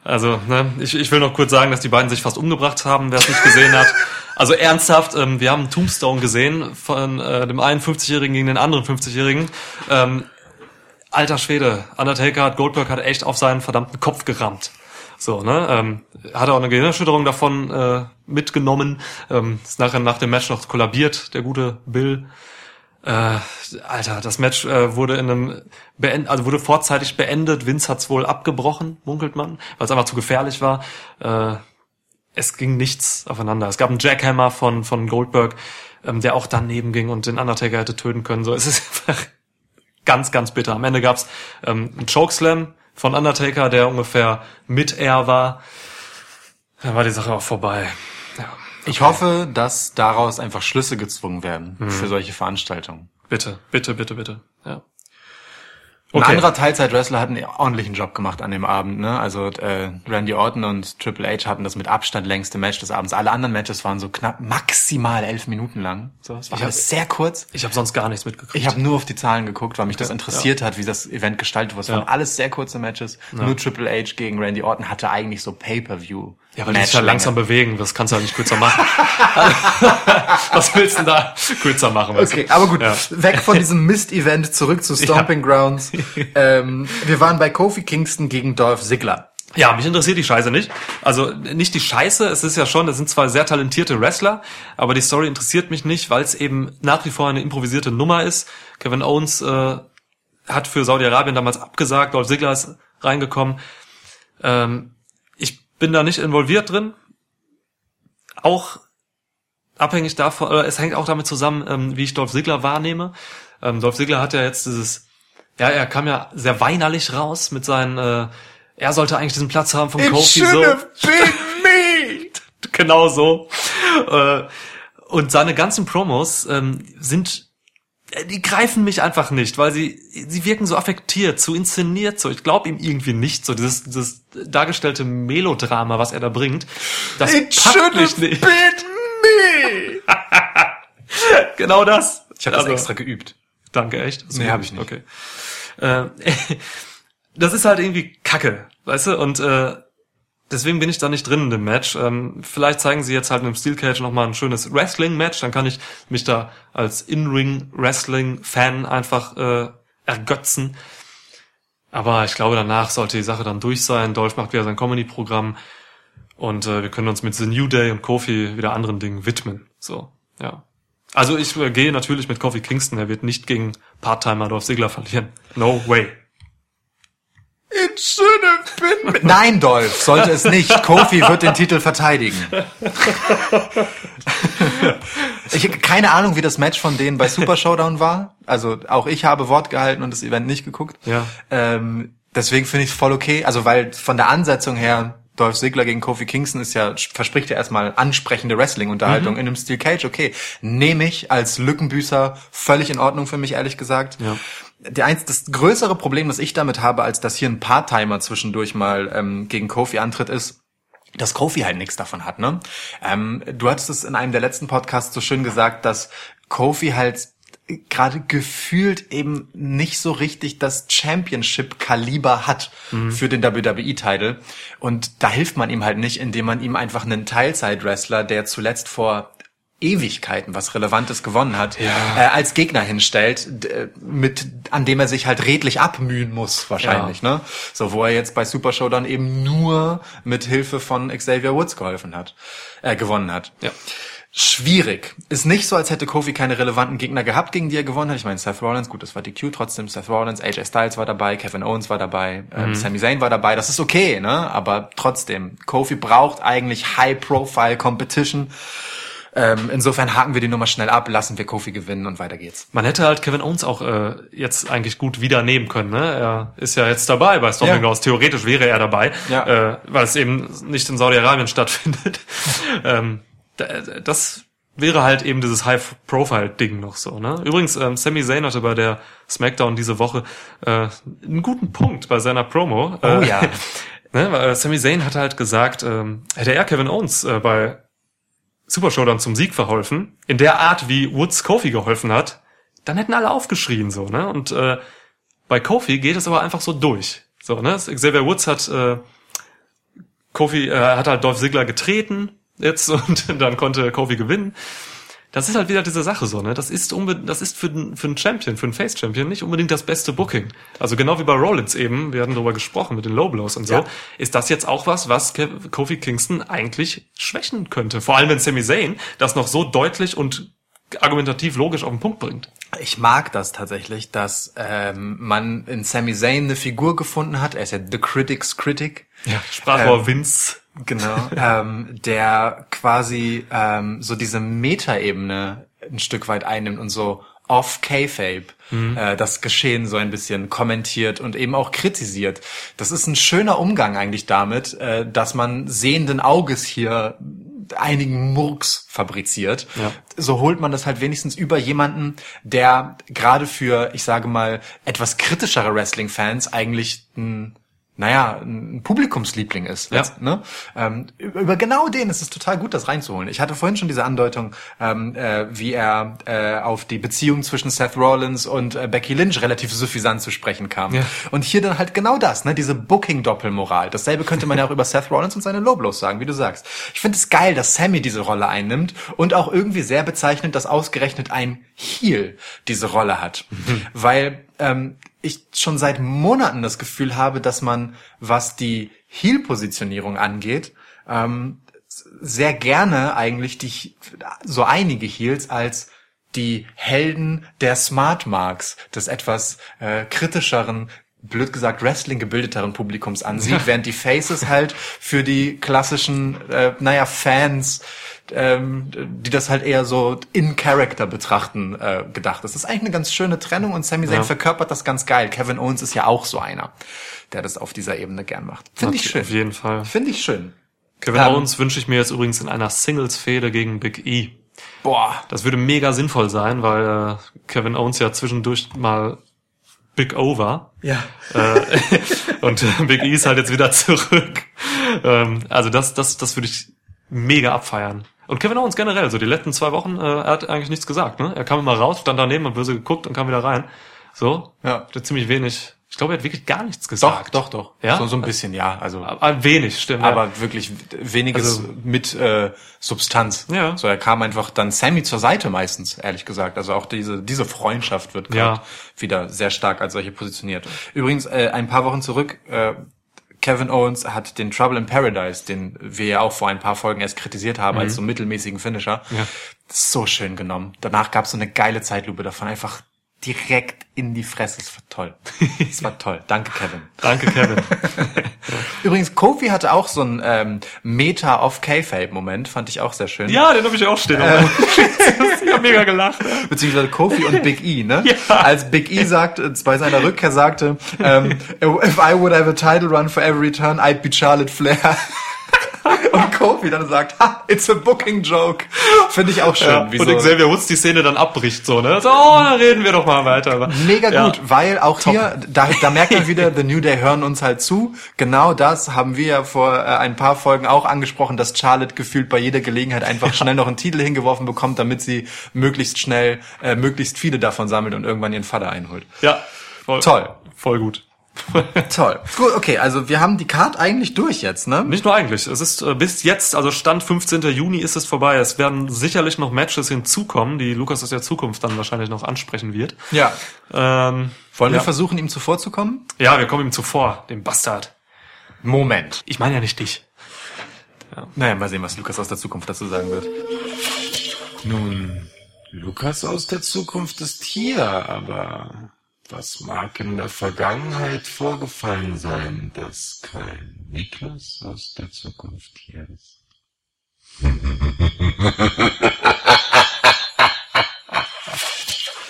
Also, ne, ich, ich will noch kurz sagen, dass die beiden sich fast umgebracht haben, wer es nicht gesehen hat. Also ernsthaft, ähm, wir haben Tombstone gesehen von äh, dem einen 50-Jährigen gegen den anderen 50-Jährigen. Ähm, alter Schwede, Undertaker hat Goldberg hat echt auf seinen verdammten Kopf gerammt. So, ne? Ähm, hat auch eine Gehirnerschütterung davon äh, mitgenommen. Ähm, ist nachher nach dem Match noch kollabiert, der gute Bill. Äh, Alter, das Match äh, wurde in einem beend also wurde vorzeitig beendet. Vince hat's wohl abgebrochen, munkelt man, weil es einfach zu gefährlich war. Äh, es ging nichts aufeinander. Es gab einen Jackhammer von von Goldberg, ähm, der auch daneben ging und den Undertaker hätte töten können. So, <laughs> es ist einfach ganz, ganz bitter. Am Ende gab's ähm, einen Chokeslam von Undertaker, der ungefähr mit Air war. Dann war die Sache auch vorbei. Ich hoffe, dass daraus einfach Schlüsse gezwungen werden Mhm. für solche Veranstaltungen. bitte, bitte, bitte, bitte. Ja. Ein Okay. anderer Teilzeit-Wrestler hat einen ordentlichen Job gemacht an dem Abend. Ne? Also äh, Randy Orton und Triple H hatten das mit Abstand längste Match des Abends. Alle anderen Matches waren so knapp maximal elf Minuten lang. So, es war Ich hab- alles sehr kurz. Ich habe sonst gar nichts mitgekriegt. Ich habe nur auf die Zahlen geguckt, weil mich das interessiert hat, wie das Event gestaltet wurde. Es waren Ja. alles sehr kurze Matches. Nur Triple H gegen Randy Orton hatte eigentlich so Pay-per-View. ja, weil die sich ja langsam bewegen. Das kannst du ja nicht kürzer machen. <laughs> Was willst du denn da kürzer machen? Okay, aber gut, Ja. weg von diesem Mist-Event zurück zu Stomping Grounds. <laughs> Ähm, wir waren bei Kofi Kingston gegen Dolph Ziggler. Ja, mich interessiert die Scheiße nicht. Also nicht die Scheiße, es ist ja schon, es sind zwar sehr talentierte Wrestler, aber die Story interessiert mich nicht, weil es eben nach wie vor eine improvisierte Nummer ist. Kevin Owens äh, hat für Saudi-Arabien damals abgesagt, Dolph Ziggler ist reingekommen. Ähm, ich bin da nicht involviert drin. Auch abhängig davon, oder es hängt auch damit zusammen, ähm, wie ich Dolph Ziggler wahrnehme. Ähm, Dolph Ziggler hat ja jetzt dieses, ja, er kam ja sehr weinerlich raus mit seinen, äh, er sollte eigentlich diesen Platz haben von Kofi so. been me! <laughs> genau so. Äh, und seine ganzen Promos ähm, sind, äh, die greifen mich einfach nicht, weil sie, sie wirken so affektiert, so inszeniert, so. Ich glaube ihm irgendwie nicht, so dieses, dieses dargestellte Melodrama, was er da bringt. Das It packt should mich have nicht. been me! <laughs> Genau das. Ich habe das Also- extra geübt. Danke, echt? Du Nee, gut? hab ich nicht. Okay. Äh, <laughs> das ist halt irgendwie Kacke, weißt du? Und äh, deswegen bin ich da nicht drin in dem Match. Ähm, vielleicht zeigen sie jetzt halt in einem Steel Cage nochmal ein schönes Wrestling-Match, dann kann ich mich da als In-Ring-Wrestling-Fan einfach äh, ergötzen. Aber ich glaube, danach sollte die Sache dann durch sein. Dolph macht wieder sein Comedy-Programm und äh, wir können uns mit The New Day und Kofi wieder anderen Dingen widmen. So, ja. Also ich äh, gehe natürlich mit Kofi Kingston. Er wird nicht gegen Part-Timer Dolph Ziggler verlieren. No way. In schönem Bin. <laughs> Nein, Dolph, sollte es nicht. Kofi wird den Titel verteidigen. <laughs> Ich keine Ahnung, wie das Match von denen bei Super Showdown war. Also auch ich habe Wort gehalten und das Event nicht geguckt. Ja. Ähm, deswegen finde ich es voll okay. Also weil von der Ansetzung her Dolph Ziggler gegen Kofi Kingston ist ja, verspricht ja erstmal ansprechende Wrestling-Unterhaltung in einem Steel Cage, okay. Nehme ich als Lückenbüßer völlig in Ordnung für mich, ehrlich gesagt. Ja. Der eins, das größere Problem, das ich damit habe, als dass hier ein Part-Timer zwischendurch mal ähm, gegen Kofi antritt, ist, dass Kofi halt nichts davon hat, ne? Ähm, du hattest es in einem der letzten Podcasts so schön gesagt, dass Kofi halt gerade gefühlt eben nicht so richtig das Championship-Kaliber hat für den WWE-Title. Und da hilft man ihm halt nicht, indem man ihm einfach einen Teilzeit-Wrestler, der zuletzt vor Ewigkeiten was Relevantes gewonnen hat, äh, als Gegner hinstellt, äh, mit an dem er sich halt redlich abmühen muss wahrscheinlich, ne? So wo er jetzt bei Super Show dann eben nur mit Hilfe von Xavier Woods geholfen hat, äh, gewonnen hat. Ja. Schwierig. Ist nicht so, als hätte Kofi keine relevanten Gegner gehabt, gegen die er gewonnen hat. Ich meine, Seth Rollins, gut, das war DQ trotzdem. Seth Rollins, AJ Styles war dabei, Kevin Owens war dabei, ähm, Sami Zayn war dabei. Das ist okay, ne? Aber trotzdem, Kofi braucht eigentlich High-Profile-Competition. Ähm, insofern haken wir die Nummer schnell ab, lassen wir Kofi gewinnen und weiter geht's. Man hätte halt Kevin Owens auch äh, jetzt eigentlich gut wieder nehmen können. Ne? Er ist ja jetzt dabei bei Stomping Ja. Grounds. Theoretisch wäre er dabei, Ja. äh, weil es eben nicht in Saudi-Arabien stattfindet. <laughs> ähm, das wäre halt eben dieses High-Profile-Ding noch so. Ne? Übrigens, ähm, Sami Zayn hatte bei der SmackDown diese Woche äh, einen guten Punkt bei seiner Promo. Oh äh, ja. <laughs> ne? weil, äh, Sami Zayn hatte halt gesagt, ähm, hätte er Kevin Owens äh, bei Super Showdown zum Sieg verholfen, in der Art, wie Woods Kofi geholfen hat, dann hätten alle aufgeschrien so, ne? Und äh, bei Kofi geht es aber einfach so durch. So, ne? Xavier Woods hat äh, Kofi äh, hat halt Dolph Ziggler getreten jetzt <laughs> und dann konnte Kofi gewinnen. Das ist halt wieder diese Sache so, ne? Das ist unbe das ist für, für einen Champion, für einen Face Champion nicht unbedingt das beste Booking. Also genau wie bei Rollins eben, wir hatten darüber gesprochen mit den Low Blows und so, Ja. ist das jetzt auch was, was Kofi Kingston eigentlich schwächen könnte. Vor allem wenn Sami Zayn das noch so deutlich und argumentativ logisch auf den Punkt bringt. Ich mag das tatsächlich, dass ähm, man in Sami Zayn eine Figur gefunden hat. Er ist ja The Critics Critic. Ja, Sprachrohr Ähm, Vince. Genau, <laughs> ähm, der quasi ähm, so diese Metaebene ein Stück weit einnimmt und so off K-Fape äh, das Geschehen so ein bisschen kommentiert und eben auch kritisiert. Das ist ein schöner Umgang eigentlich damit, äh, dass man sehenden Auges hier einigen Murks fabriziert. Ja. So holt man das halt wenigstens über jemanden, der gerade für, ich sage mal, etwas kritischere Wrestling-Fans eigentlich ein naja, ein Publikumsliebling ist. Ja. Ne? Ähm, über genau den ist es total gut, das reinzuholen. Ich hatte vorhin schon diese Andeutung, ähm, äh, wie er äh, auf die Beziehung zwischen Seth Rollins und äh, Becky Lynch relativ suffisant zu sprechen kam. Ja. Und hier dann halt genau das, ne? diese Booking-Doppelmoral. Dasselbe könnte man ja auch <laughs> über Seth Rollins und seine Low-Blows sagen, wie du sagst. Ich finde es geil, dass Sammy diese Rolle einnimmt und auch irgendwie sehr bezeichnend, dass ausgerechnet ein Heel diese Rolle hat. Weil ähm, ich schon seit Monaten das Gefühl habe, dass man, was die Heel-Positionierung angeht, ähm, sehr gerne eigentlich die, so einige Heels als die Helden der Smart Marks, des etwas äh, kritischeren, blöd gesagt Wrestling gebildeteren Publikums ansieht, <laughs> während die Faces halt für die klassischen, äh, naja, Fans, ähm, die das halt eher so in Character betrachten, äh, gedacht ist. Das ist eigentlich eine ganz schöne Trennung und Sami Zayn Ja. verkörpert das ganz geil. Kevin Owens ist ja auch so einer, der das auf dieser Ebene gern macht. Finde ich schön. Auf jeden Fall. Finde ich schön. Kevin Ähm, Owens wünsche ich mir jetzt übrigens in einer Singles-Fehde gegen Big E. Boah. Das würde mega sinnvoll sein, weil äh, Kevin Owens ja zwischendurch mal Big O war. Ja. Äh, <laughs> und äh, Big E ist halt jetzt wieder zurück. Ähm, also das, das, das würde ich mega abfeiern. Und Kevin Owens generell, so die letzten zwei Wochen, äh, er hat eigentlich nichts gesagt. Ne? Er kam immer raus, stand daneben und böse geguckt und kam wieder rein. So, Ja. hat ziemlich wenig Ich glaube, er hat wirklich gar nichts Doch, gesagt. doch, doch. Ja? So, so ein bisschen, ja. Also, Aber wenig, stimmt. ja. aber wirklich weniges Also- mit äh, Substanz. Ja. So, er kam einfach dann Sammy zur Seite meistens, ehrlich gesagt. Also auch diese diese Freundschaft wird Ja. gerade wieder sehr stark als solche positioniert. Übrigens, äh, ein paar Wochen zurück, äh, Kevin Owens hat den Trouble in Paradise, den wir ja auch vor ein paar Folgen erst kritisiert haben als so mittelmäßigen Finisher, Mhm. Ja. so schön genommen. Danach gab es so eine geile Zeitlupe davon, einfach direkt in die Fresse. Es war toll. <laughs> Es war toll. Danke, Kevin. Danke, Kevin. <laughs> Übrigens, Kofi hatte auch so einen ähm, Meta of K-Fape-Moment, fand ich auch sehr schön. ja, den habe ich auch stehen. Äh. <laughs> ich habe mega gelacht. Beziehungsweise Kofi und Big E, ne? Ja. Als Big E sagte, bei seiner Rückkehr sagte, ähm, if I would have a title run for every turn, I'd be Charlotte Flair. Und Kofi dann sagt, ha, it's a booking joke. Finde ich auch schön. Ja, wie und so- Xavier Woods die Szene dann abbricht, so, ne? So, oh, dann reden wir doch mal weiter. Aber- Mega Ja. gut, weil auch hier, da, da merkt man <laughs> wieder, The New Day hören uns halt zu. Genau das haben wir ja vor äh, ein paar Folgen auch angesprochen, dass Charlotte gefühlt bei jeder Gelegenheit einfach <laughs> schnell noch einen Titel hingeworfen bekommt, damit sie möglichst schnell, äh, möglichst viele davon sammelt und irgendwann ihren Vater einholt. Ja, voll, Toll. Voll gut. <laughs> Toll. Gut, okay, also wir haben die Card eigentlich durch jetzt, ne? Nicht nur eigentlich. Es ist äh, bis jetzt, also Stand 15. Juni ist es vorbei. Es werden sicherlich noch Matches hinzukommen, die Lukas aus der Zukunft dann wahrscheinlich noch ansprechen wird. Ja. Ähm, Wollen ja. wir versuchen, ihm zuvorzukommen? Ja, wir kommen ihm zuvor, dem Bastard. Moment. Ich meine ja nicht dich. Naja, mal sehen, was Lukas aus der Zukunft dazu sagen wird. Nun, Lukas aus der Zukunft ist hier, aber was mag in der Vergangenheit vorgefallen sein, dass kein Niklas aus der Zukunft hier ist?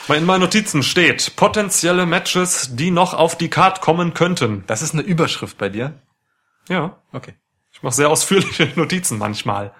In meinen Notizen steht potenzielle Matches, die noch auf die Card kommen könnten. Das ist eine Überschrift bei dir? Ja, Okay. ich mache sehr ausführliche <laughs> Notizen manchmal.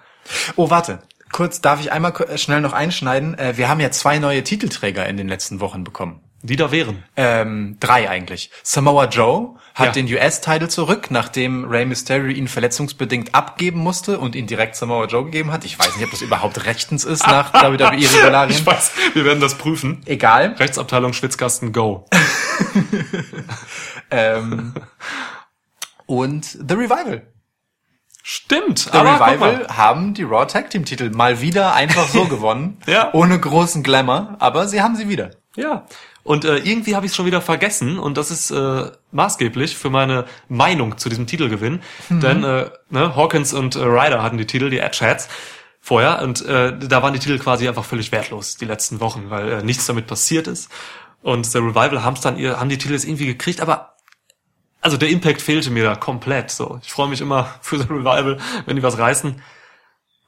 Oh, warte. Kurz, darf ich einmal äh, schnell noch einschneiden? Äh, wir haben ja zwei neue Titelträger in den letzten Wochen bekommen. Die da wären. Ähm, drei eigentlich. Samoa Joe hat Ja. den US-Title zurück, nachdem Rey Mysterio ihn verletzungsbedingt abgeben musste und ihn direkt Samoa Joe gegeben hat. Ich weiß nicht, ob das überhaupt rechtens ist nach <laughs> WWE-Regularien. Ich weiß, wir werden das prüfen. Egal. Rechtsabteilung Schwitzkasten Go. <laughs> Ähm, und The Revival. Stimmt, The aber Revival haben die Raw Tag Team Titel mal wieder einfach so <laughs> gewonnen. Ja. Ohne großen Glamour, aber sie haben sie wieder. Ja. Und äh, irgendwie habe ich es schon wieder vergessen und das ist äh, maßgeblich für meine Meinung zu diesem Titelgewinn. Denn äh, ne, Hawkins und äh, Ryder hatten die Titel, die Edgeheads, vorher und äh, da waren die Titel quasi einfach völlig wertlos die letzten Wochen, weil äh, nichts damit passiert ist. Und The Revival haben's dann ihr, haben die Titel jetzt irgendwie gekriegt, aber also der Impact fehlte mir da komplett. So, ich freue mich immer für The Revival, wenn die was reißen.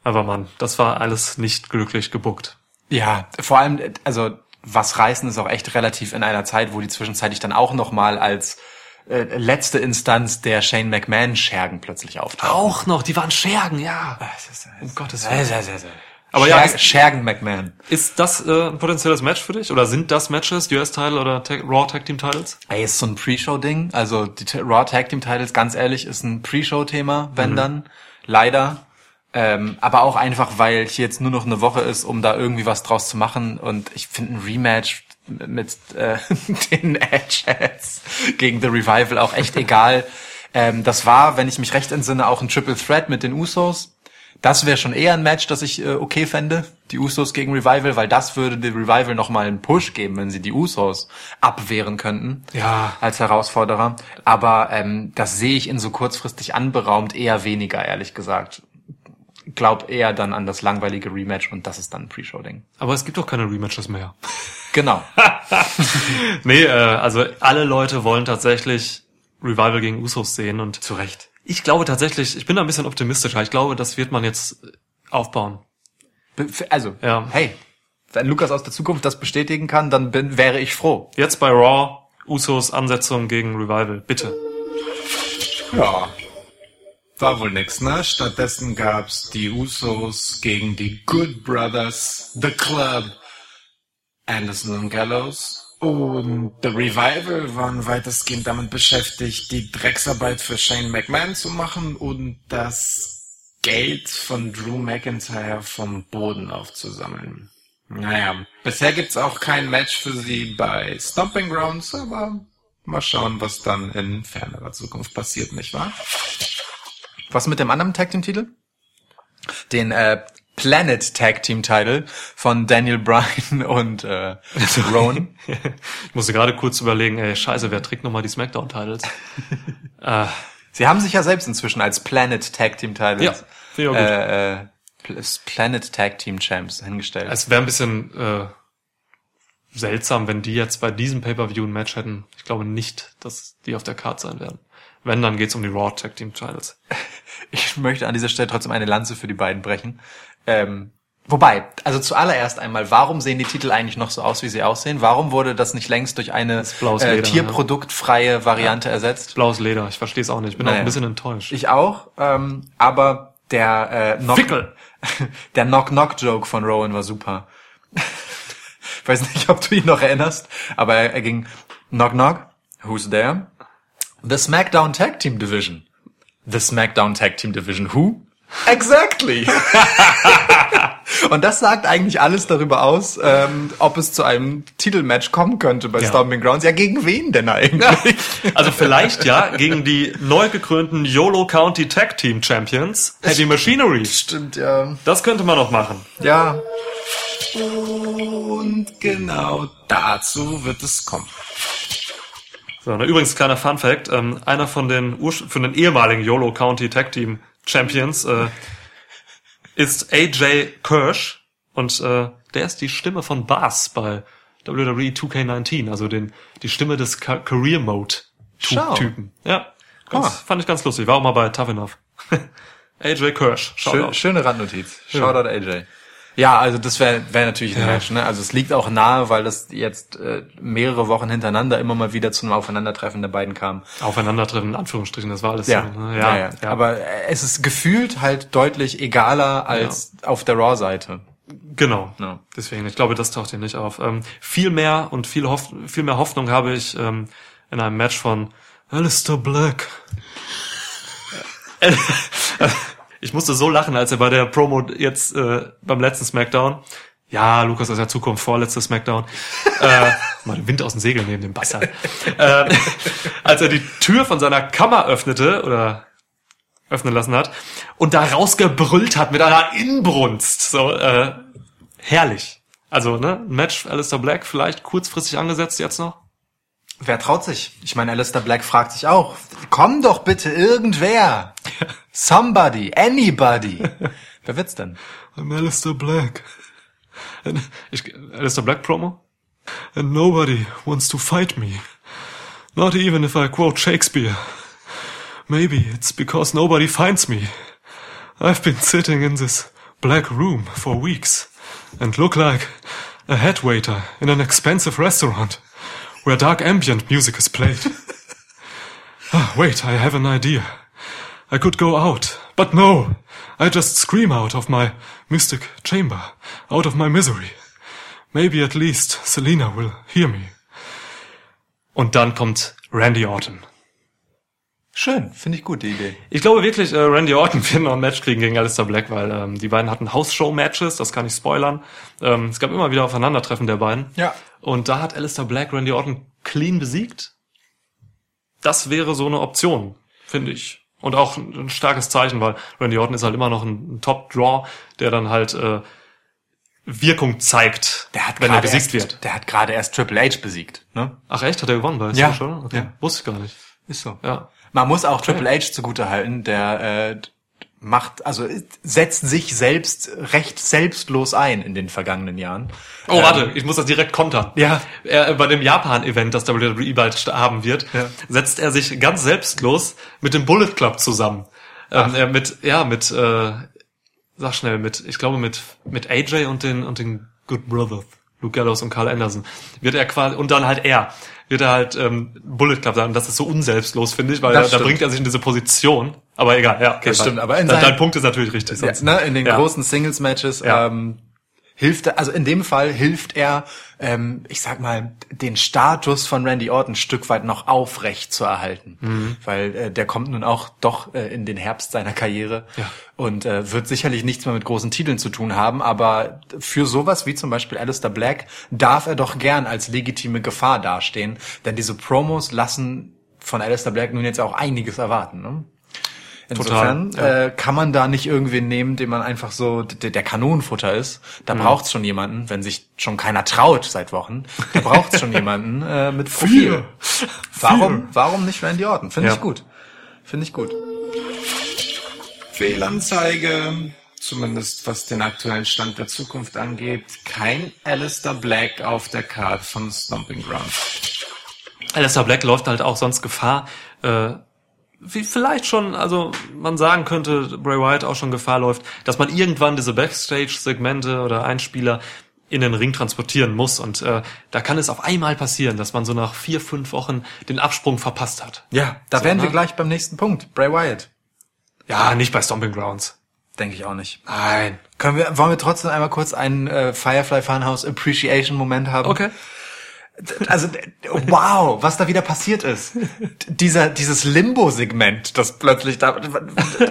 Aber Mann, das war alles nicht glücklich gebuckt. Ja, vor allem, also was reißen ist auch echt relativ in einer Zeit, wo die zwischenzeitlich dann auch noch mal als äh, letzte Instanz der Shane McMahon Schergen plötzlich auftauchen. Auch noch, die waren Schergen, ja. Um Gottes Willen. Sehr, sehr, sehr. Aber Aber ja, Schergen McMahon. Ist das äh, ein potenzielles Match für dich? Oder sind das Matches, US-Title oder Tag, Raw Tag Team Titles? Ey, ist so ein Pre-Show-Ding. Also die T- Raw Tag Team Titles, ganz ehrlich, ist ein Pre-Show-Thema, wenn dann. Leider. Ähm, aber auch einfach, weil hier jetzt nur noch eine Woche ist, um da irgendwie was draus zu machen. Und ich finde ein Rematch mit äh, <laughs> den Edgeheads gegen The Revival auch echt egal. Ähm, das war, wenn ich mich recht entsinne, auch ein Triple Threat mit den Usos. Das wäre schon eher ein Match, das ich äh, okay fände, die Usos gegen Revival, weil das würde The Revival nochmal einen Push geben, wenn sie die Usos abwehren könnten Ja. als Herausforderer. Aber ähm, das sehe ich in so kurzfristig anberaumt eher weniger, ehrlich gesagt. Glaub eher dann an das langweilige Rematch und das ist dann ein Pre-Show-Ding. Aber es gibt doch keine Rematches mehr. <laughs> Genau. <laughs> nee, äh, also alle Leute wollen tatsächlich Revival gegen Usos sehen und Zu Recht. ich glaube tatsächlich, ich bin da ein bisschen optimistischer. Ich glaube, das wird man jetzt aufbauen. Also, Ja. hey, wenn Lukas aus der Zukunft das bestätigen kann, dann bin, wäre ich froh. Jetzt bei Raw, Usos Ansetzung gegen Revival. Bitte. Ja. War wohl nix, ne? Stattdessen gab's die Usos gegen die Good Brothers, The Club, Anderson und Gallows. Und The Revival waren weitestgehend damit beschäftigt, die Drecksarbeit für Shane McMahon zu machen und das Geld von Drew McIntyre vom Boden aufzusammeln. Naja, bisher gibt's auch kein Match für sie bei Stomping Grounds, aber Mal schauen, was dann in fernerer Zukunft passiert, nicht wahr? Was mit dem anderen Tag Team Titel? Den äh, Planet Tag Team Title von Daniel Bryan <laughs> und äh, Rowan. <laughs> Ich musste gerade kurz überlegen, ey, scheiße, wer trägt nochmal die Smackdown-Titles? <laughs> äh, Sie haben sich ja selbst inzwischen als Planet Tag Team Titles Ja, äh, äh, Pl- Planet Tag Team Champs hingestellt. es wäre ein bisschen äh, seltsam, wenn die jetzt bei diesem Pay-Per-View ein Match hätten. Ich glaube nicht, dass die auf der Card sein werden. Wenn, dann geht's um die Raw Tag Team Titles. Ich möchte an dieser Stelle trotzdem eine Lanze für die beiden brechen. Ähm, wobei, also zuallererst einmal, warum sehen die Titel eigentlich noch so aus, wie sie aussehen? Warum wurde das nicht längst durch eine äh, Leder, tierproduktfreie Variante ersetzt? Blaues Leder, ich verstehe es auch nicht. Ich bin auch Naja. ein bisschen enttäuscht. Ich auch, ähm, aber der äh, Knock Fickel. <laughs> der Knock-Knock-Joke von Rowan war super. ich weiß nicht, ob du ihn noch erinnerst, aber er, er ging Knock Knock, who's there? The SmackDown Tag Team Division. The SmackDown Tag Team Division who? Exactly. <laughs> Und das sagt eigentlich alles darüber aus, ähm, ob es zu einem Titelmatch kommen könnte bei Ja. Stomping Grounds. Ja, gegen wen denn eigentlich? Also vielleicht ja gegen die neu gekrönten YOLO County Tag Team Champions, Heavy Machinery. Stimmt, ja. Das könnte man noch machen. Ja, Und genau dazu wird es kommen. So, na, übrigens kleiner Fun Fact: ähm, Einer von den Ursch von den ehemaligen YOLO County Tag Team Champions äh, ist AJ Kirsch und äh, der ist die Stimme von Bass bei WWE 2K19, also den die Stimme des Ca Career Mode Schau. Typen. Ja, ganz, Ah. fand ich ganz lustig. War auch mal bei Tough Enough. <laughs> AJ Kirsch, Schön, schöne Randnotiz. Shoutout AJ. Ja, also das wäre wär natürlich ein Match. Ne? Also es liegt auch nahe, weil das jetzt äh, mehrere Wochen hintereinander immer mal wieder zu einem Aufeinandertreffen der beiden kam. Aufeinandertreffen in Anführungsstrichen, das war alles Ja, so. Ne? ja, ja. Aber äh, es ist gefühlt halt deutlich egaler als auf der Raw-Seite. Genau. Ja. Deswegen, ich glaube, das taucht hier nicht auf. Ähm, viel mehr und viel, Hoff viel mehr Hoffnung habe ich ähm, in einem Match von Alistair Black. <laughs> Ich musste so lachen, als er bei der Promo jetzt äh, beim letzten Smackdown, ja, Lukas aus der Zukunft, vorletzte Smackdown, äh, <laughs> mal den Wind aus dem Segel nehmen, den Bastard. äh, als er die Tür von seiner Kammer öffnete, oder öffnen lassen hat und da rausgebrüllt hat mit einer Inbrunst. So, äh, herrlich. Also, ne, ein Match Alistair Black vielleicht kurzfristig angesetzt jetzt noch. Wer traut sich? Ich meine, Alistair Black fragt sich auch, komm doch bitte irgendwer. Somebody, anybody. <laughs> Wer wird's denn? I'm Alistair Black. And ich, Alistair Black Promo? And nobody wants to fight me. Not even if I quote Shakespeare. Maybe it's because nobody finds me. I've been sitting in this black room for weeks and look like a head waiter in an expensive restaurant where dark ambient music is played. <laughs> Ah, wait, I have an idea. I could go out, but no. I just scream out of my mystic chamber, out of my misery. Maybe at least Selena will hear me. Und dann kommt Randy Orton. Schön, finde ich gut, die Idee. Ich glaube wirklich, äh, Randy Orton <laughs> wird noch ein Match kriegen gegen Alistair Black, weil ähm, die beiden hatten House-Show-Matches, das kann ich spoilern. Ähm, es gab immer wieder Aufeinandertreffen der beiden. Ja. Und da hat Alistair Black Randy Orton clean besiegt. Das wäre so eine Option, finde ich. Und auch ein, starkes Zeichen, weil Randy Orton ist halt immer noch ein, ein Top-Draw, der dann halt äh, Wirkung zeigt, Der hat wenn er besiegt erst, wird. Der hat gerade erst Triple H besiegt, ne? Ach echt? Hat er gewonnen bei Ja. Social? Okay. Ja. Wusste ich gar nicht. Ist so. Ja. Man muss auch Triple H zugute halten, der äh, macht, also setzt sich selbst recht selbstlos ein in den vergangenen Jahren. Oh, warte, ich muss das direkt kontern. Ja. Er, bei dem Japan-Event, das WWE bald haben wird, Ja. setzt er sich ganz selbstlos mit dem Bullet Club zusammen. Ähm, er mit, ja, mit, äh, sag schnell, mit, ich glaube mit, mit AJ und den, und den Good Brothers, Luke Gallows und Carl Anderson, wird er quasi, und dann halt er, wird er halt ähm, Bullet Club sagen. Das ist so unselbstlos, finde ich, weil da, da bringt er sich in diese Position. Aber egal, ja. Okay, Das stimmt, aber in dein, dein Punkt ist natürlich richtig. Ja, sonst- ne, in den ja. großen Singles-Matches Ja. ähm, hilft er, also in dem Fall hilft er, ähm, ich sag mal, den Status von Randy Orton ein Stück weit noch aufrecht zu erhalten. Mhm. Weil äh, der kommt nun auch doch äh, in den Herbst seiner Karriere Ja. und äh, wird sicherlich nichts mehr mit großen Titeln zu tun haben, aber für sowas wie zum Beispiel Alistair Black darf er doch gern als legitime Gefahr dastehen, denn diese Promos lassen von Alistair Black nun jetzt auch einiges erwarten. Ne? Insofern Total, ja. äh, kann man da nicht irgendwen nehmen, den man einfach so der, der Kanonenfutter ist. Da braucht's schon jemanden, wenn sich schon keiner traut seit Wochen. Da braucht's schon <laughs> jemanden äh, mit Profil. Warum? Warum nicht Randy Orton? Finde Ja. ich gut. Finde ich gut. Fehlanzeige, zumindest was den aktuellen Stand der Zukunft angeht. Kein Alistair Black auf der Card von Stomping Ground. Alistair Black läuft halt auch sonst Gefahr, äh, vielleicht schon, also man sagen könnte, Bray Wyatt auch schon Gefahr läuft, dass man irgendwann diese Backstage-Segmente oder Einspieler in den Ring transportieren muss. Und äh, da kann es auf einmal passieren, dass man so nach vier, fünf Wochen den Absprung verpasst hat. Ja, da So, wären wir ne? gleich beim nächsten Punkt. Bray Wyatt. Ja, nicht bei Stomping Grounds. Denke ich auch nicht. Nein. Können wir, wollen wir trotzdem einmal kurz einen äh, Firefly Funhouse Appreciation Moment haben? Okay. Also, wow, was da wieder passiert ist. Dieser, dieses Limbo-Segment, das plötzlich da,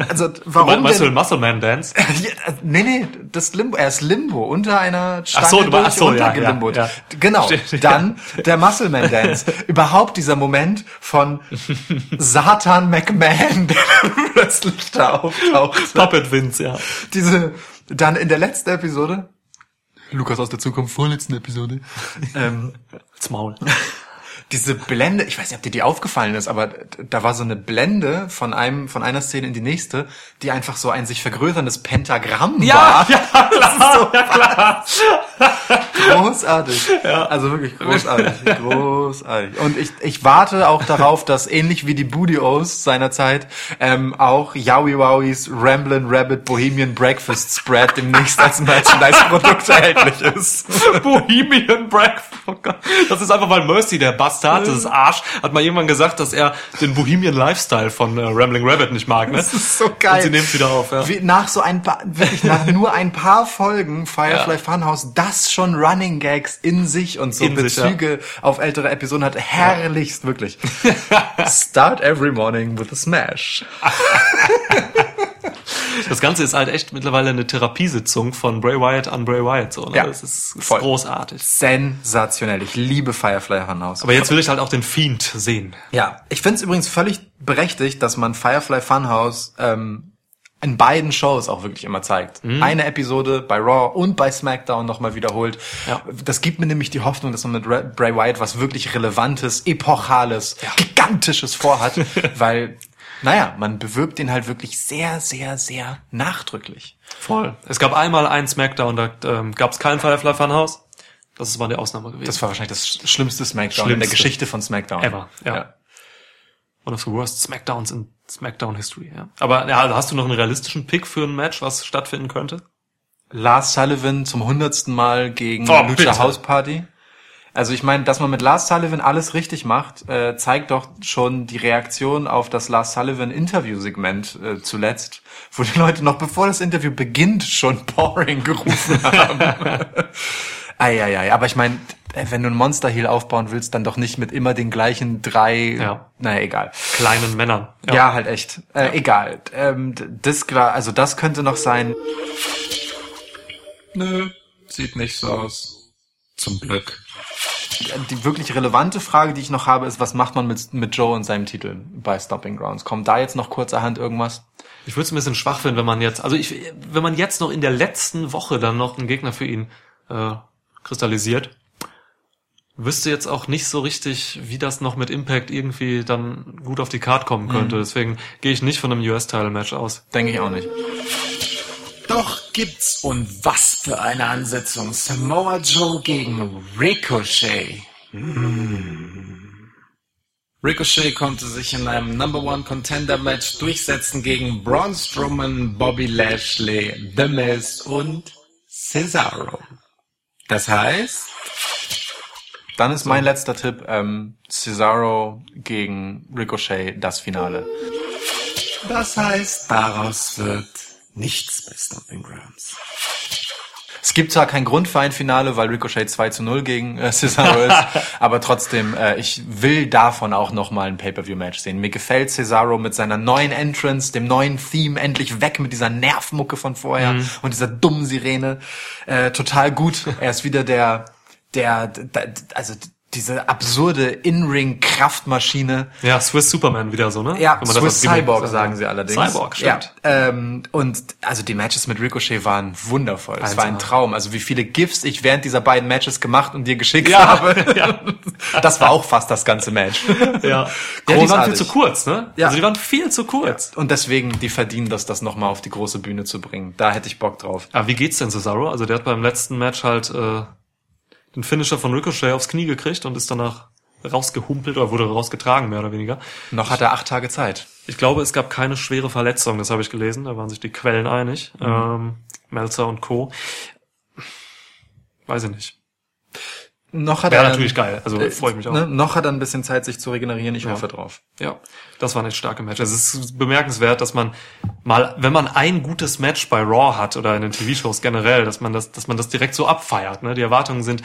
also, warum Meinst du den denn? Muscle Man Dance? <laughs> Ja, nee, nee, das Limbo, er ist Limbo, unter einer Stange Ach so, du- durch, ach so, ja, ja, ja. Genau, Stimmt, dann der Muscleman Dance. Überhaupt dieser Moment von Satan McMahon, <laughs> der plötzlich da auftaucht. Puppet Vince, ja. Diese, dann in der letzten Episode, Lukas aus der Zukunft, vorletzten Episode, ähm, Maul. <laughs> diese Blende, ich weiß nicht, ob dir die aufgefallen ist, aber da war so eine Blende von einem, von einer Szene in die nächste, die einfach so ein sich vergrößerndes Pentagramm war. <laughs> <laughs> ja, klar, <laughs> ja, klar. Großartig. Also wirklich großartig. großartig. Und ich, ich warte auch darauf, dass ähnlich wie die Booty-O's seinerzeit ähm, auch Yowie Wowies Ramblin' Rabbit Bohemian Breakfast Spread demnächst als Merchandise-Produkt erhältlich ist. Bohemian Breakfast. Oh. Das ist einfach, weil Mercy, der Bastard, das ist Arsch, hat mal irgendwann gesagt, dass er den Bohemian Lifestyle von äh, Rambling Rabbit nicht mag, ne? Das ist so geil. Und sie nehmen es wieder auf, ja. Wie, nach so ein paar, wirklich nach nur ein paar Folgen Firefly Ja. Funhouse, das schon Running Gags in sich und so In sich, Bezüge auf ältere Episoden hat. Herrlichst, wirklich. <laughs> Start every morning with a smash. <laughs> Das Ganze ist halt echt mittlerweile eine Therapiesitzung von Bray Wyatt an Bray Wyatt, so, ne? Ja, das ist, ist großartig. Sensationell. Ich liebe Firefly Funhouse. Aber jetzt will ich halt auch den Fiend sehen. Ja, ich finde es übrigens völlig berechtigt, dass man Firefly Funhouse ähm, in beiden Shows auch wirklich immer zeigt. Eine Episode bei Raw und bei SmackDown nochmal wiederholt. Ja. Das gibt mir nämlich die Hoffnung, dass man mit Ra- Bray Wyatt was wirklich Relevantes, Epochales, Gigantisches vorhat, <laughs> weil, naja, man bewirbt den halt wirklich sehr, sehr, sehr nachdrücklich. Voll. Es gab einmal ein Smackdown, da ähm, gab es kein Firefly Funhouse. Das ist mal die Ausnahme gewesen. Das war wahrscheinlich das schlimmste Smackdown in der Schlimmste. Geschichte von Smackdown. Ever, ja. One of the worst Smackdowns in Smackdown History, ja. Aber ja, also hast du noch einen realistischen Pick für ein Match, was stattfinden könnte? Lars Sullivan zum hundertsten Mal gegen Oh, Lucha bitte. House Party. Also ich meine, dass man mit Lars Sullivan alles richtig macht, äh, zeigt doch schon die Reaktion auf das Lars Sullivan Interviewsegment äh, zuletzt, wo die Leute noch bevor das Interview beginnt schon <laughs> boring gerufen haben. <laughs> Eieiei, aber ich meine, wenn du ein Monster Heel aufbauen willst, dann doch nicht mit immer den gleichen drei, Ja. naja, egal. Kleinen Männern. Ja, halt echt. Äh, Egal. Ähm, das klar, also das könnte noch sein. Nö, sieht nicht so aus. Zum Glück. Die wirklich relevante Frage, die ich noch habe, ist, was macht man mit, mit Joe und seinem Titel bei Stopping Grounds? Kommt da jetzt noch kurzerhand irgendwas? Ich würde es ein bisschen schwach finden, wenn man jetzt, also ich, wenn man jetzt noch in der letzten Woche dann noch einen Gegner für ihn äh, kristallisiert, wüsste jetzt auch nicht so richtig, wie das noch mit Impact irgendwie dann gut auf die Card kommen könnte. Deswegen gehe ich nicht von einem US-Title-Match aus. Denke ich auch nicht. Doch gibt's und was für eine Ansetzung. Samoa Joe gegen Ricochet. Hm. Ricochet konnte sich in einem Number One Contender Match durchsetzen gegen Braun Strowman, Bobby Lashley, The Miz und Cesaro. Das heißt, Dann ist mein letzter Tipp, ähm, Cesaro gegen Ricochet, das Finale. das heißt, daraus wird nichts bei Stomping Grounds. Es gibt zwar keinen Grund für ein Finale, weil Ricochet 2 zu 0 gegen äh, Cesaro ist, <laughs> aber trotzdem, äh, ich will davon auch nochmal ein Pay-Per-View-Match sehen. Mir gefällt Cesaro mit seiner neuen Entrance, dem neuen Theme, endlich weg mit dieser Nervmucke von vorher Mhm. und dieser dummen Sirene. Äh, total gut. Er ist wieder der, der, der also diese absurde In-Ring-Kraftmaschine. Ja, Swiss Superman wieder so, ne? Ja, Swiss Cyborg sagt. sagen sie allerdings. Cyborg, stimmt. Ja, ähm, und also die Matches mit Ricochet waren wundervoll. Es war ein 1A. Traum. Also wie viele GIFs ich während dieser beiden Matches gemacht und dir geschickt Ja, habe. <laughs> ja. <laughs> Das war auch fast das ganze Match. <laughs> Ja. ja, die waren Großartig. viel zu kurz, ne? Ja. Also die waren viel zu kurz. Und deswegen, die verdienen das, das nochmal auf die große Bühne zu bringen. Da hätte ich Bock drauf. Aber wie geht's denn Cesaro? Also der hat beim letzten Match halt äh, den Finisher von Ricochet aufs Knie gekriegt und ist danach rausgehumpelt oder wurde rausgetragen, mehr oder weniger. Noch hat er acht Tage Zeit. Ich glaube, es gab keine schwere Verletzung, das habe ich gelesen, da waren sich die Quellen einig. Ähm, Melzer und Co. Weiß ich nicht. Noch hat Wäre er natürlich geil, also äh, freue ich mich auch. Ne, noch hat er ein bisschen Zeit, sich zu regenerieren. Ich hoffe drauf. Ja, das war eine starke Match. Es ist bemerkenswert, dass man mal, wenn man ein gutes Match bei Raw hat oder in den TV-Shows generell, dass man das, dass man das direkt so abfeiert. Ne? Die Erwartungen sind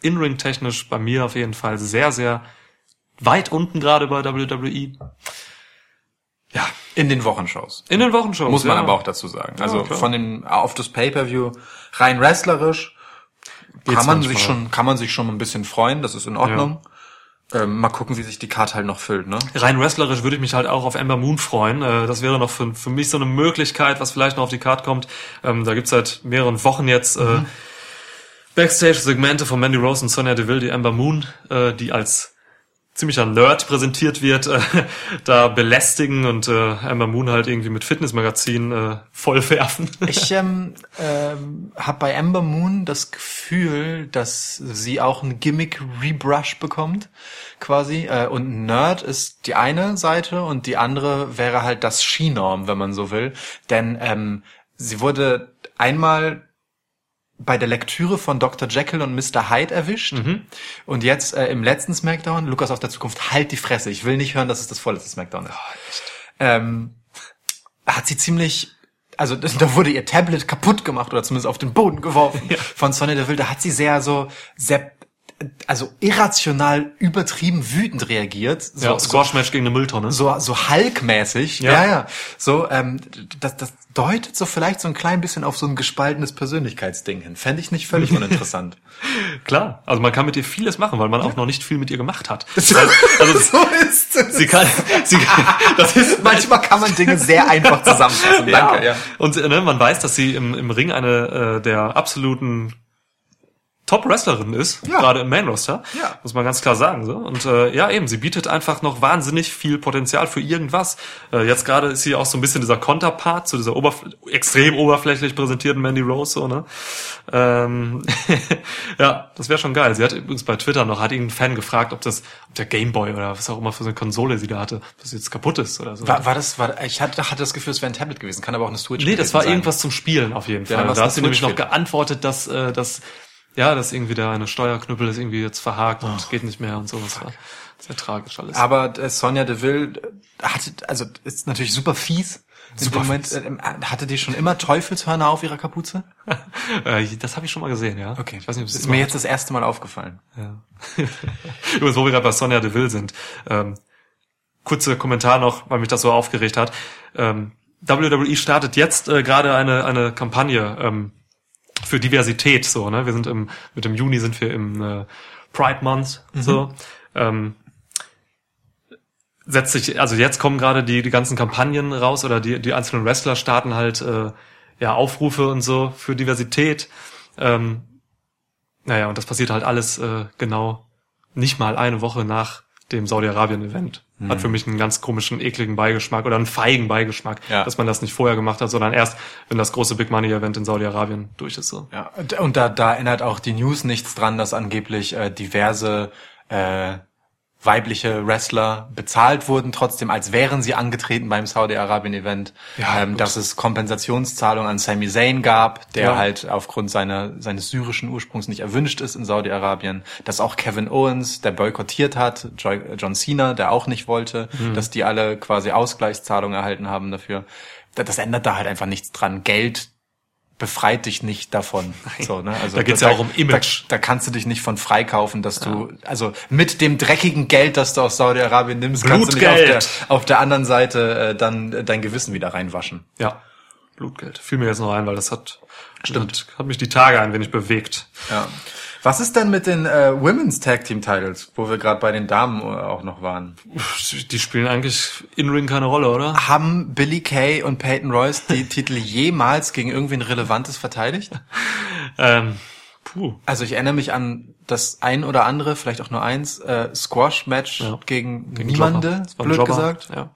in-ring technisch bei mir auf jeden Fall sehr, sehr weit unten gerade bei WWE. Ja, In den Wochenshows. in den Wochenshows. Muss man ja. aber auch dazu sagen. Also klar. von dem auf das Pay-per-View rein wrestlerisch Geht's kann man manchmal. sich schon kann man sich schon ein bisschen freuen. Das ist in Ordnung. Ähm, mal gucken, wie sich die Karte halt noch füllt. Ne? Rein wrestlerisch würde ich mich halt auch auf Ember Moon freuen. Äh, Das wäre noch für, für mich so eine Möglichkeit, was vielleicht noch auf die Karte kommt. Ähm, Da gibt's seit mehreren Wochen jetzt äh, Backstage-Segmente von Mandy Rose und Sonya Deville, die Ember Moon, äh, die als ziemlicher Nerd präsentiert wird, äh, da belästigen und äh, Ember Moon halt irgendwie mit Fitnessmagazin äh, vollwerfen. Ich <laughs> ähm, ähm, habe bei Amber Moon das Gefühl, dass sie auch ein Gimmick-Rebrush bekommt, quasi. Äh, und Nerd ist die eine Seite und die andere wäre halt das Skinorm, wenn man so will. Denn ähm, sie wurde einmal bei der Lektüre von Dr. Jekyll und Mr. Hyde erwischt. Und jetzt äh, im letzten Smackdown, Lukas auf der Zukunft, halt die Fresse. Ich will nicht hören, dass es das vorletzte Smackdown ist. ähm, hat sie ziemlich, also da wurde ihr Tablet kaputt gemacht oder zumindest auf den Boden geworfen <laughs> von Sonny Deville. Da hat sie sehr so, sehr, also irrational übertrieben wütend reagiert. So, Ja, Squash-Match gegen eine Mülltonne. so, so Hulk-mäßig. Ja. Ja, ja. So, ähm, das, das deutet so vielleicht so ein klein bisschen auf so ein gespaltenes Persönlichkeitsding hin. Fände ich nicht völlig uninteressant. <laughs> Klar, also man kann mit ihr vieles machen, weil man auch noch nicht viel mit ihr gemacht hat. Also, also <laughs> so ist es. sie kann, sie, das ist <laughs> Manchmal kann man Dinge sehr einfach zusammenfassen. Danke, ja. Und äh, ne, man weiß, dass sie im, im Ring eine äh, der absoluten Top-Wrestlerin ist, Ja. gerade im Main-Roster, Ja. muss man ganz klar sagen. So. Und äh, ja, eben, sie bietet einfach noch wahnsinnig viel Potenzial für irgendwas. Äh, jetzt gerade ist sie auch so ein bisschen dieser Konterpart zu dieser oberfl extrem oberflächlich präsentierten Mandy Rose. So, ne? ähm, <laughs> ja, das wäre schon geil. Sie hat übrigens bei Twitter noch, hat irgendein Fan gefragt, ob das, ob der Gameboy oder was auch immer für so eine Konsole sie da hatte, dass jetzt kaputt ist oder so. War, war das, war, ich hatte, hatte das Gefühl, es wäre ein Tablet gewesen. Kann aber auch eine Switch Nee, das war sein. irgendwas zum Spielen auf jeden Ja, Fall. was da hat sie nämlich noch geantwortet, dass, äh, dass ja, dass irgendwie da eine Steuerknüppel ist irgendwie jetzt verhakt und geht nicht mehr und so. Das war sehr tragisch alles. Aber äh, Sonja Deville äh, hatte, also ist natürlich super fies. Super Moment, fies. äh, hatte die schon immer Teufelshörner auf ihrer Kapuze? <laughs> äh, das habe ich schon mal gesehen, ja. Okay, Ich weiß nicht, ob ist mir jetzt das erste Mal aufgefallen. Ja. <laughs> Übrigens, wo wir gerade bei Sonja Deville sind. Ähm, kurze Kommentar noch, weil mich das so aufgeregt hat. Ähm, WWE startet jetzt äh, gerade eine, eine Kampagne ähm, für Diversität. So, ne? Wir sind im, mit dem Juni sind wir im äh, Pride Month. So. Ähm, setzt sich, also jetzt kommen gerade die, die ganzen Kampagnen raus oder die, die einzelnen Wrestler starten halt äh, ja Aufrufe und so für Diversität. Ähm, naja, und das passiert halt alles äh, genau nicht mal eine Woche nach dem Saudi-Arabien-Event. Hat für mich einen ganz komischen, ekligen Beigeschmack oder einen feigen Beigeschmack, Ja. dass man das nicht vorher gemacht hat, sondern erst, wenn das große Big Money-Event in Saudi-Arabien durch ist. So. Ja, und- und da, da erinnert auch die News nichts dran, dass angeblich äh, diverse äh, weibliche Wrestler bezahlt wurden, trotzdem als wären sie angetreten beim Saudi-Arabien-Event, Ja, ähm, dass es Kompensationszahlungen an Sami Zayn gab, der Ja. halt aufgrund seiner, seines syrischen Ursprungs nicht erwünscht ist in Saudi-Arabien, dass auch Kevin Owens, der boykottiert hat, John Cena, der auch nicht wollte, Mhm. dass die alle quasi Ausgleichszahlungen erhalten haben dafür. Da- Das ändert da halt einfach nichts dran. Geld befreit dich nicht davon. So, ne? also Da geht's ja auch um Image. Da, da kannst du dich nicht von freikaufen, dass du, also mit dem dreckigen Geld, das du aus Saudi-Arabien nimmst, kannst du nicht auf der, Blutgeld. auf der anderen Seite äh, dann äh, dein Gewissen wieder reinwaschen. Ja. Blutgeld. Fiel mir jetzt noch ein, weil das hat, stimmt, hat mich die Tage ein wenig bewegt. Ja. Was ist denn mit den äh, Women's Tag Team Titles, wo wir gerade bei den Damen äh, auch noch waren? Die spielen eigentlich in Ring keine Rolle, oder? Haben Billy Kay und Peyton Royce die <laughs> Titel jemals gegen irgendwen Relevantes verteidigt? Ähm, puh. Also ich erinnere mich an das ein oder andere, vielleicht auch nur eins, äh, Squash-Match Ja. gegen, Gegen niemande, blöd Jobber. gesagt. Ja.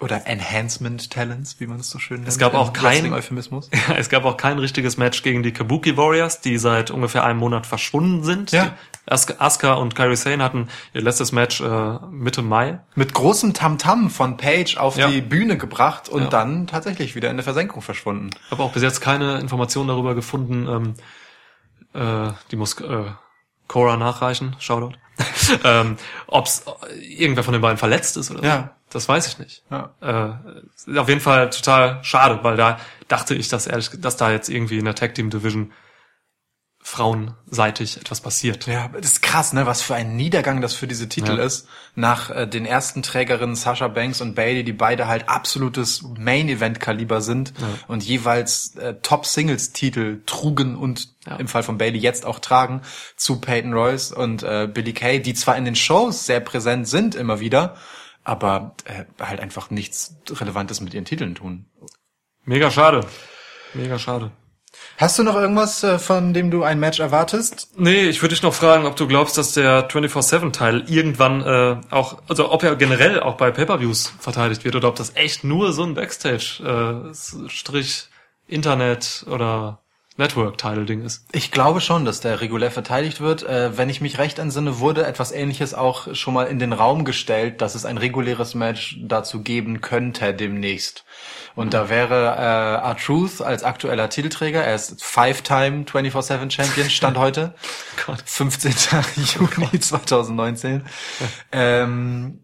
Oder Enhancement Talents, wie man es so schön nennt. Es gab auch kein- Wrestling-Euphemismus. <laughs> Es gab auch kein richtiges Match gegen die Kabuki Warriors, die seit ungefähr einem Monat verschwunden sind. Ja. Die Asuka, und Kairi Sane hatten ihr letztes Match äh, Mitte Mai. Mit großem Tamtam von Page auf Ja. die Bühne gebracht und Ja. dann tatsächlich wieder in der Versenkung verschwunden. habe auch bis jetzt keine Informationen darüber gefunden. Ähm, äh, die muss äh, Cora nachreichen, Shoutout. <laughs> ähm, Ob irgendwer von den beiden verletzt ist oder Ja. so. Das weiß ich nicht. Ja. Äh, auf jeden Fall total schade, weil da dachte ich, dass ehrlich, dass da jetzt irgendwie in der Tag Team Division frauenseitig etwas passiert. Ja, das ist krass, ne, was für ein Niedergang das für diese Titel Ja. ist. Nach äh, den ersten Trägerinnen Sasha Banks und Bailey, die beide halt absolutes Main-Event-Kaliber sind und jeweils äh, Top-Singles-Titel trugen und Ja. im Fall von Bailey jetzt auch tragen zu Peyton Royce und äh, Billy Kay, die zwar in den Shows sehr präsent sind immer wieder, aber äh, halt einfach nichts Relevantes mit ihren Titeln tun. Mega schade. Mega schade. Hast du noch irgendwas, äh, von dem du ein Match erwartest? Nee, ich würde dich noch fragen, ob du glaubst, dass der 24-7-Teil irgendwann äh, auch, also ob er generell auch bei Pay-Per-Views verteidigt wird oder ob das echt nur so ein Backstage-Strich Internet oder Network-Title-Ding ist. Ich glaube schon, dass der regulär verteidigt wird. Äh, wenn ich mich recht entsinne, wurde etwas ähnliches auch schon mal in den Raum gestellt, dass es ein reguläres Match dazu geben könnte demnächst. Und da wäre äh, R-Truth als aktueller Titelträger, er ist Five-Time 24-7 Champion, Stand <laughs> heute, Gott. 15. <laughs> Juni <laughs> 2019. Ähm,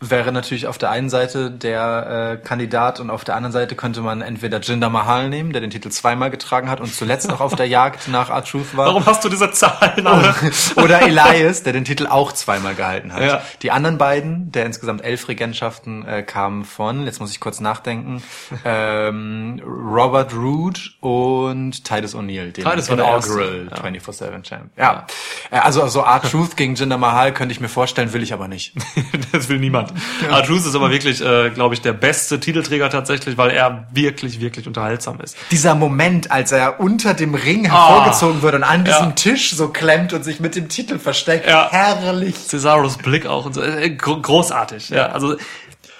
wäre natürlich auf der einen Seite der äh, Kandidat und auf der anderen Seite könnte man entweder Jinder Mahal nehmen, der den Titel zweimal getragen hat und zuletzt noch auf der <laughs> Jagd nach R-Truth war. Warum hast du diese Zahlen? <laughs> Oder Elias, der den Titel auch zweimal gehalten hat. Ja. Die anderen beiden, der insgesamt elf Regentschaften, äh, kamen von, jetzt muss ich kurz nachdenken, ähm, Robert Root und Titus O'Neill, den Titus Inaugural ja. 24-7 Champ. Ja. Äh, Also so R-Truth gegen Jinder Mahal könnte ich mir vorstellen, will ich aber nicht. <laughs> das will niemand. R-Truth ist aber wirklich, äh, glaube ich, der beste Titelträger tatsächlich, weil er wirklich, wirklich unterhaltsam ist. Dieser Moment, als er unter dem Ring hervorgezogen wird und an diesem Ah. Ja. Tisch so klemmt und sich mit dem Titel versteckt. Ja. Herrlich. Cesaros Blick auch und so. Äh, gro großartig. Ja, also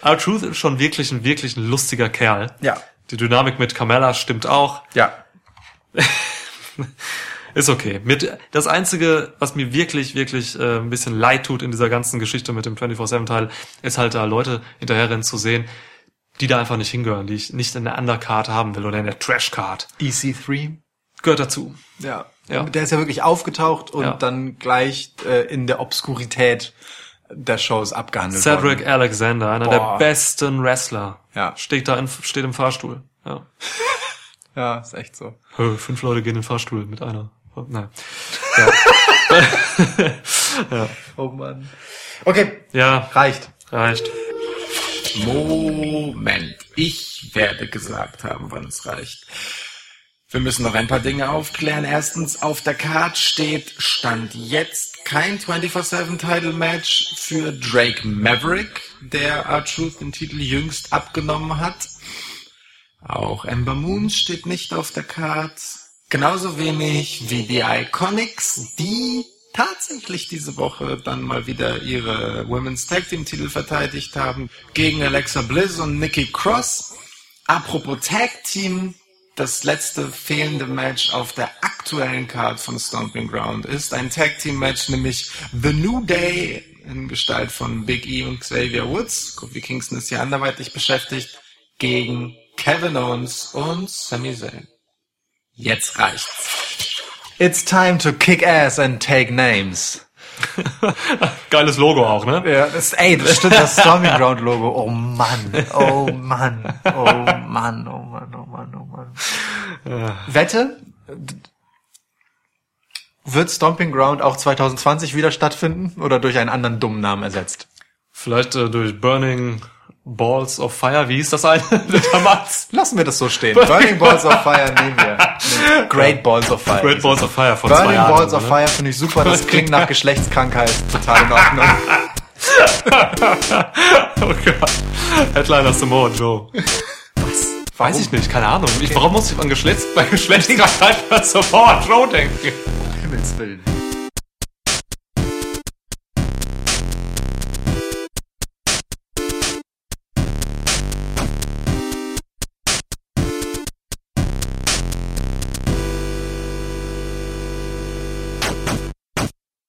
R-Truth ist schon wirklich ein, wirklich ein lustiger Kerl. Ja. Die Dynamik mit Carmella stimmt auch. Ja. <laughs> Ist okay. Mit das einzige, was mir wirklich, wirklich äh, ein bisschen leid tut in dieser ganzen Geschichte mit dem 24/7-Teil, ist halt da Leute hinterherrennen zu sehen, die da einfach nicht hingehören, die ich nicht in der Undercard haben will oder in der Trashcard. EC3. Gehört dazu. Ja. Ja. Der ist ja wirklich aufgetaucht und Ja. dann gleich äh, in der Obskurität der Shows abgehandelt Cedric worden. Alexander, einer Boah. der besten Wrestler, Ja. steht da in, steht im Fahrstuhl. Ja. <laughs> Ja, ist echt so. Hö, Fünf Leute gehen in den Fahrstuhl mit einer. Nein. <laughs> Oh Mann. Okay, Ja, reicht. reicht. Moment, ich werde gesagt haben, wann es reicht. Wir müssen noch ein paar Dinge aufklären. Erstens, auf der Card steht Stand jetzt kein 24-7-Title-Match für Drake Maverick, der R-Truth den Titel jüngst abgenommen hat. Auch Ember Moon steht nicht auf der Card. Genauso wenig wie die Iconics, die tatsächlich diese Woche dann mal wieder ihre Women's Tag Team Titel verteidigt haben gegen Alexa Bliss und Nikki Cross. Apropos Tag Team, das letzte fehlende Match auf der aktuellen Card von Stomping Ground ist ein Tag Team Match, nämlich The New Day in Gestalt von Big E und Xavier Woods. Kofi Kingston ist hier anderweitig beschäftigt gegen Kevin Owens und Sami Zayn. Jetzt reicht's. It's time to kick ass and take names. <laughs> Geiles Logo auch, ne? Ja, das, ey, das stimmt, das Stomping Ground Logo. Oh Mann, oh Mann, oh Mann, oh Mann, oh Mann, oh Mann. Wette, wird Stomping Ground auch 2020 wieder stattfinden oder durch einen anderen dummen Namen ersetzt? Vielleicht äh, durch Burning Balls of Fire. Wie hieß das eine? <laughs> Damals. Lassen wir das so stehen. Burning Balls of Fire nehmen wir. Nee, <laughs> Great Balls of Fire. Great Balls of Fire zwei Burning Jahren. Balls of? Fire finde ich super. Das klingt nach Geschlechtskrankheit. Total in Ordnung. <laughs> Oh Gott. Headliner Samoa Joe. Was? Weiß ich nicht, keine Ahnung. Ich, warum muss ich an Geschlechts bei Geschlechtskrankheit bei Samoa Joe denken? Himmels Willen.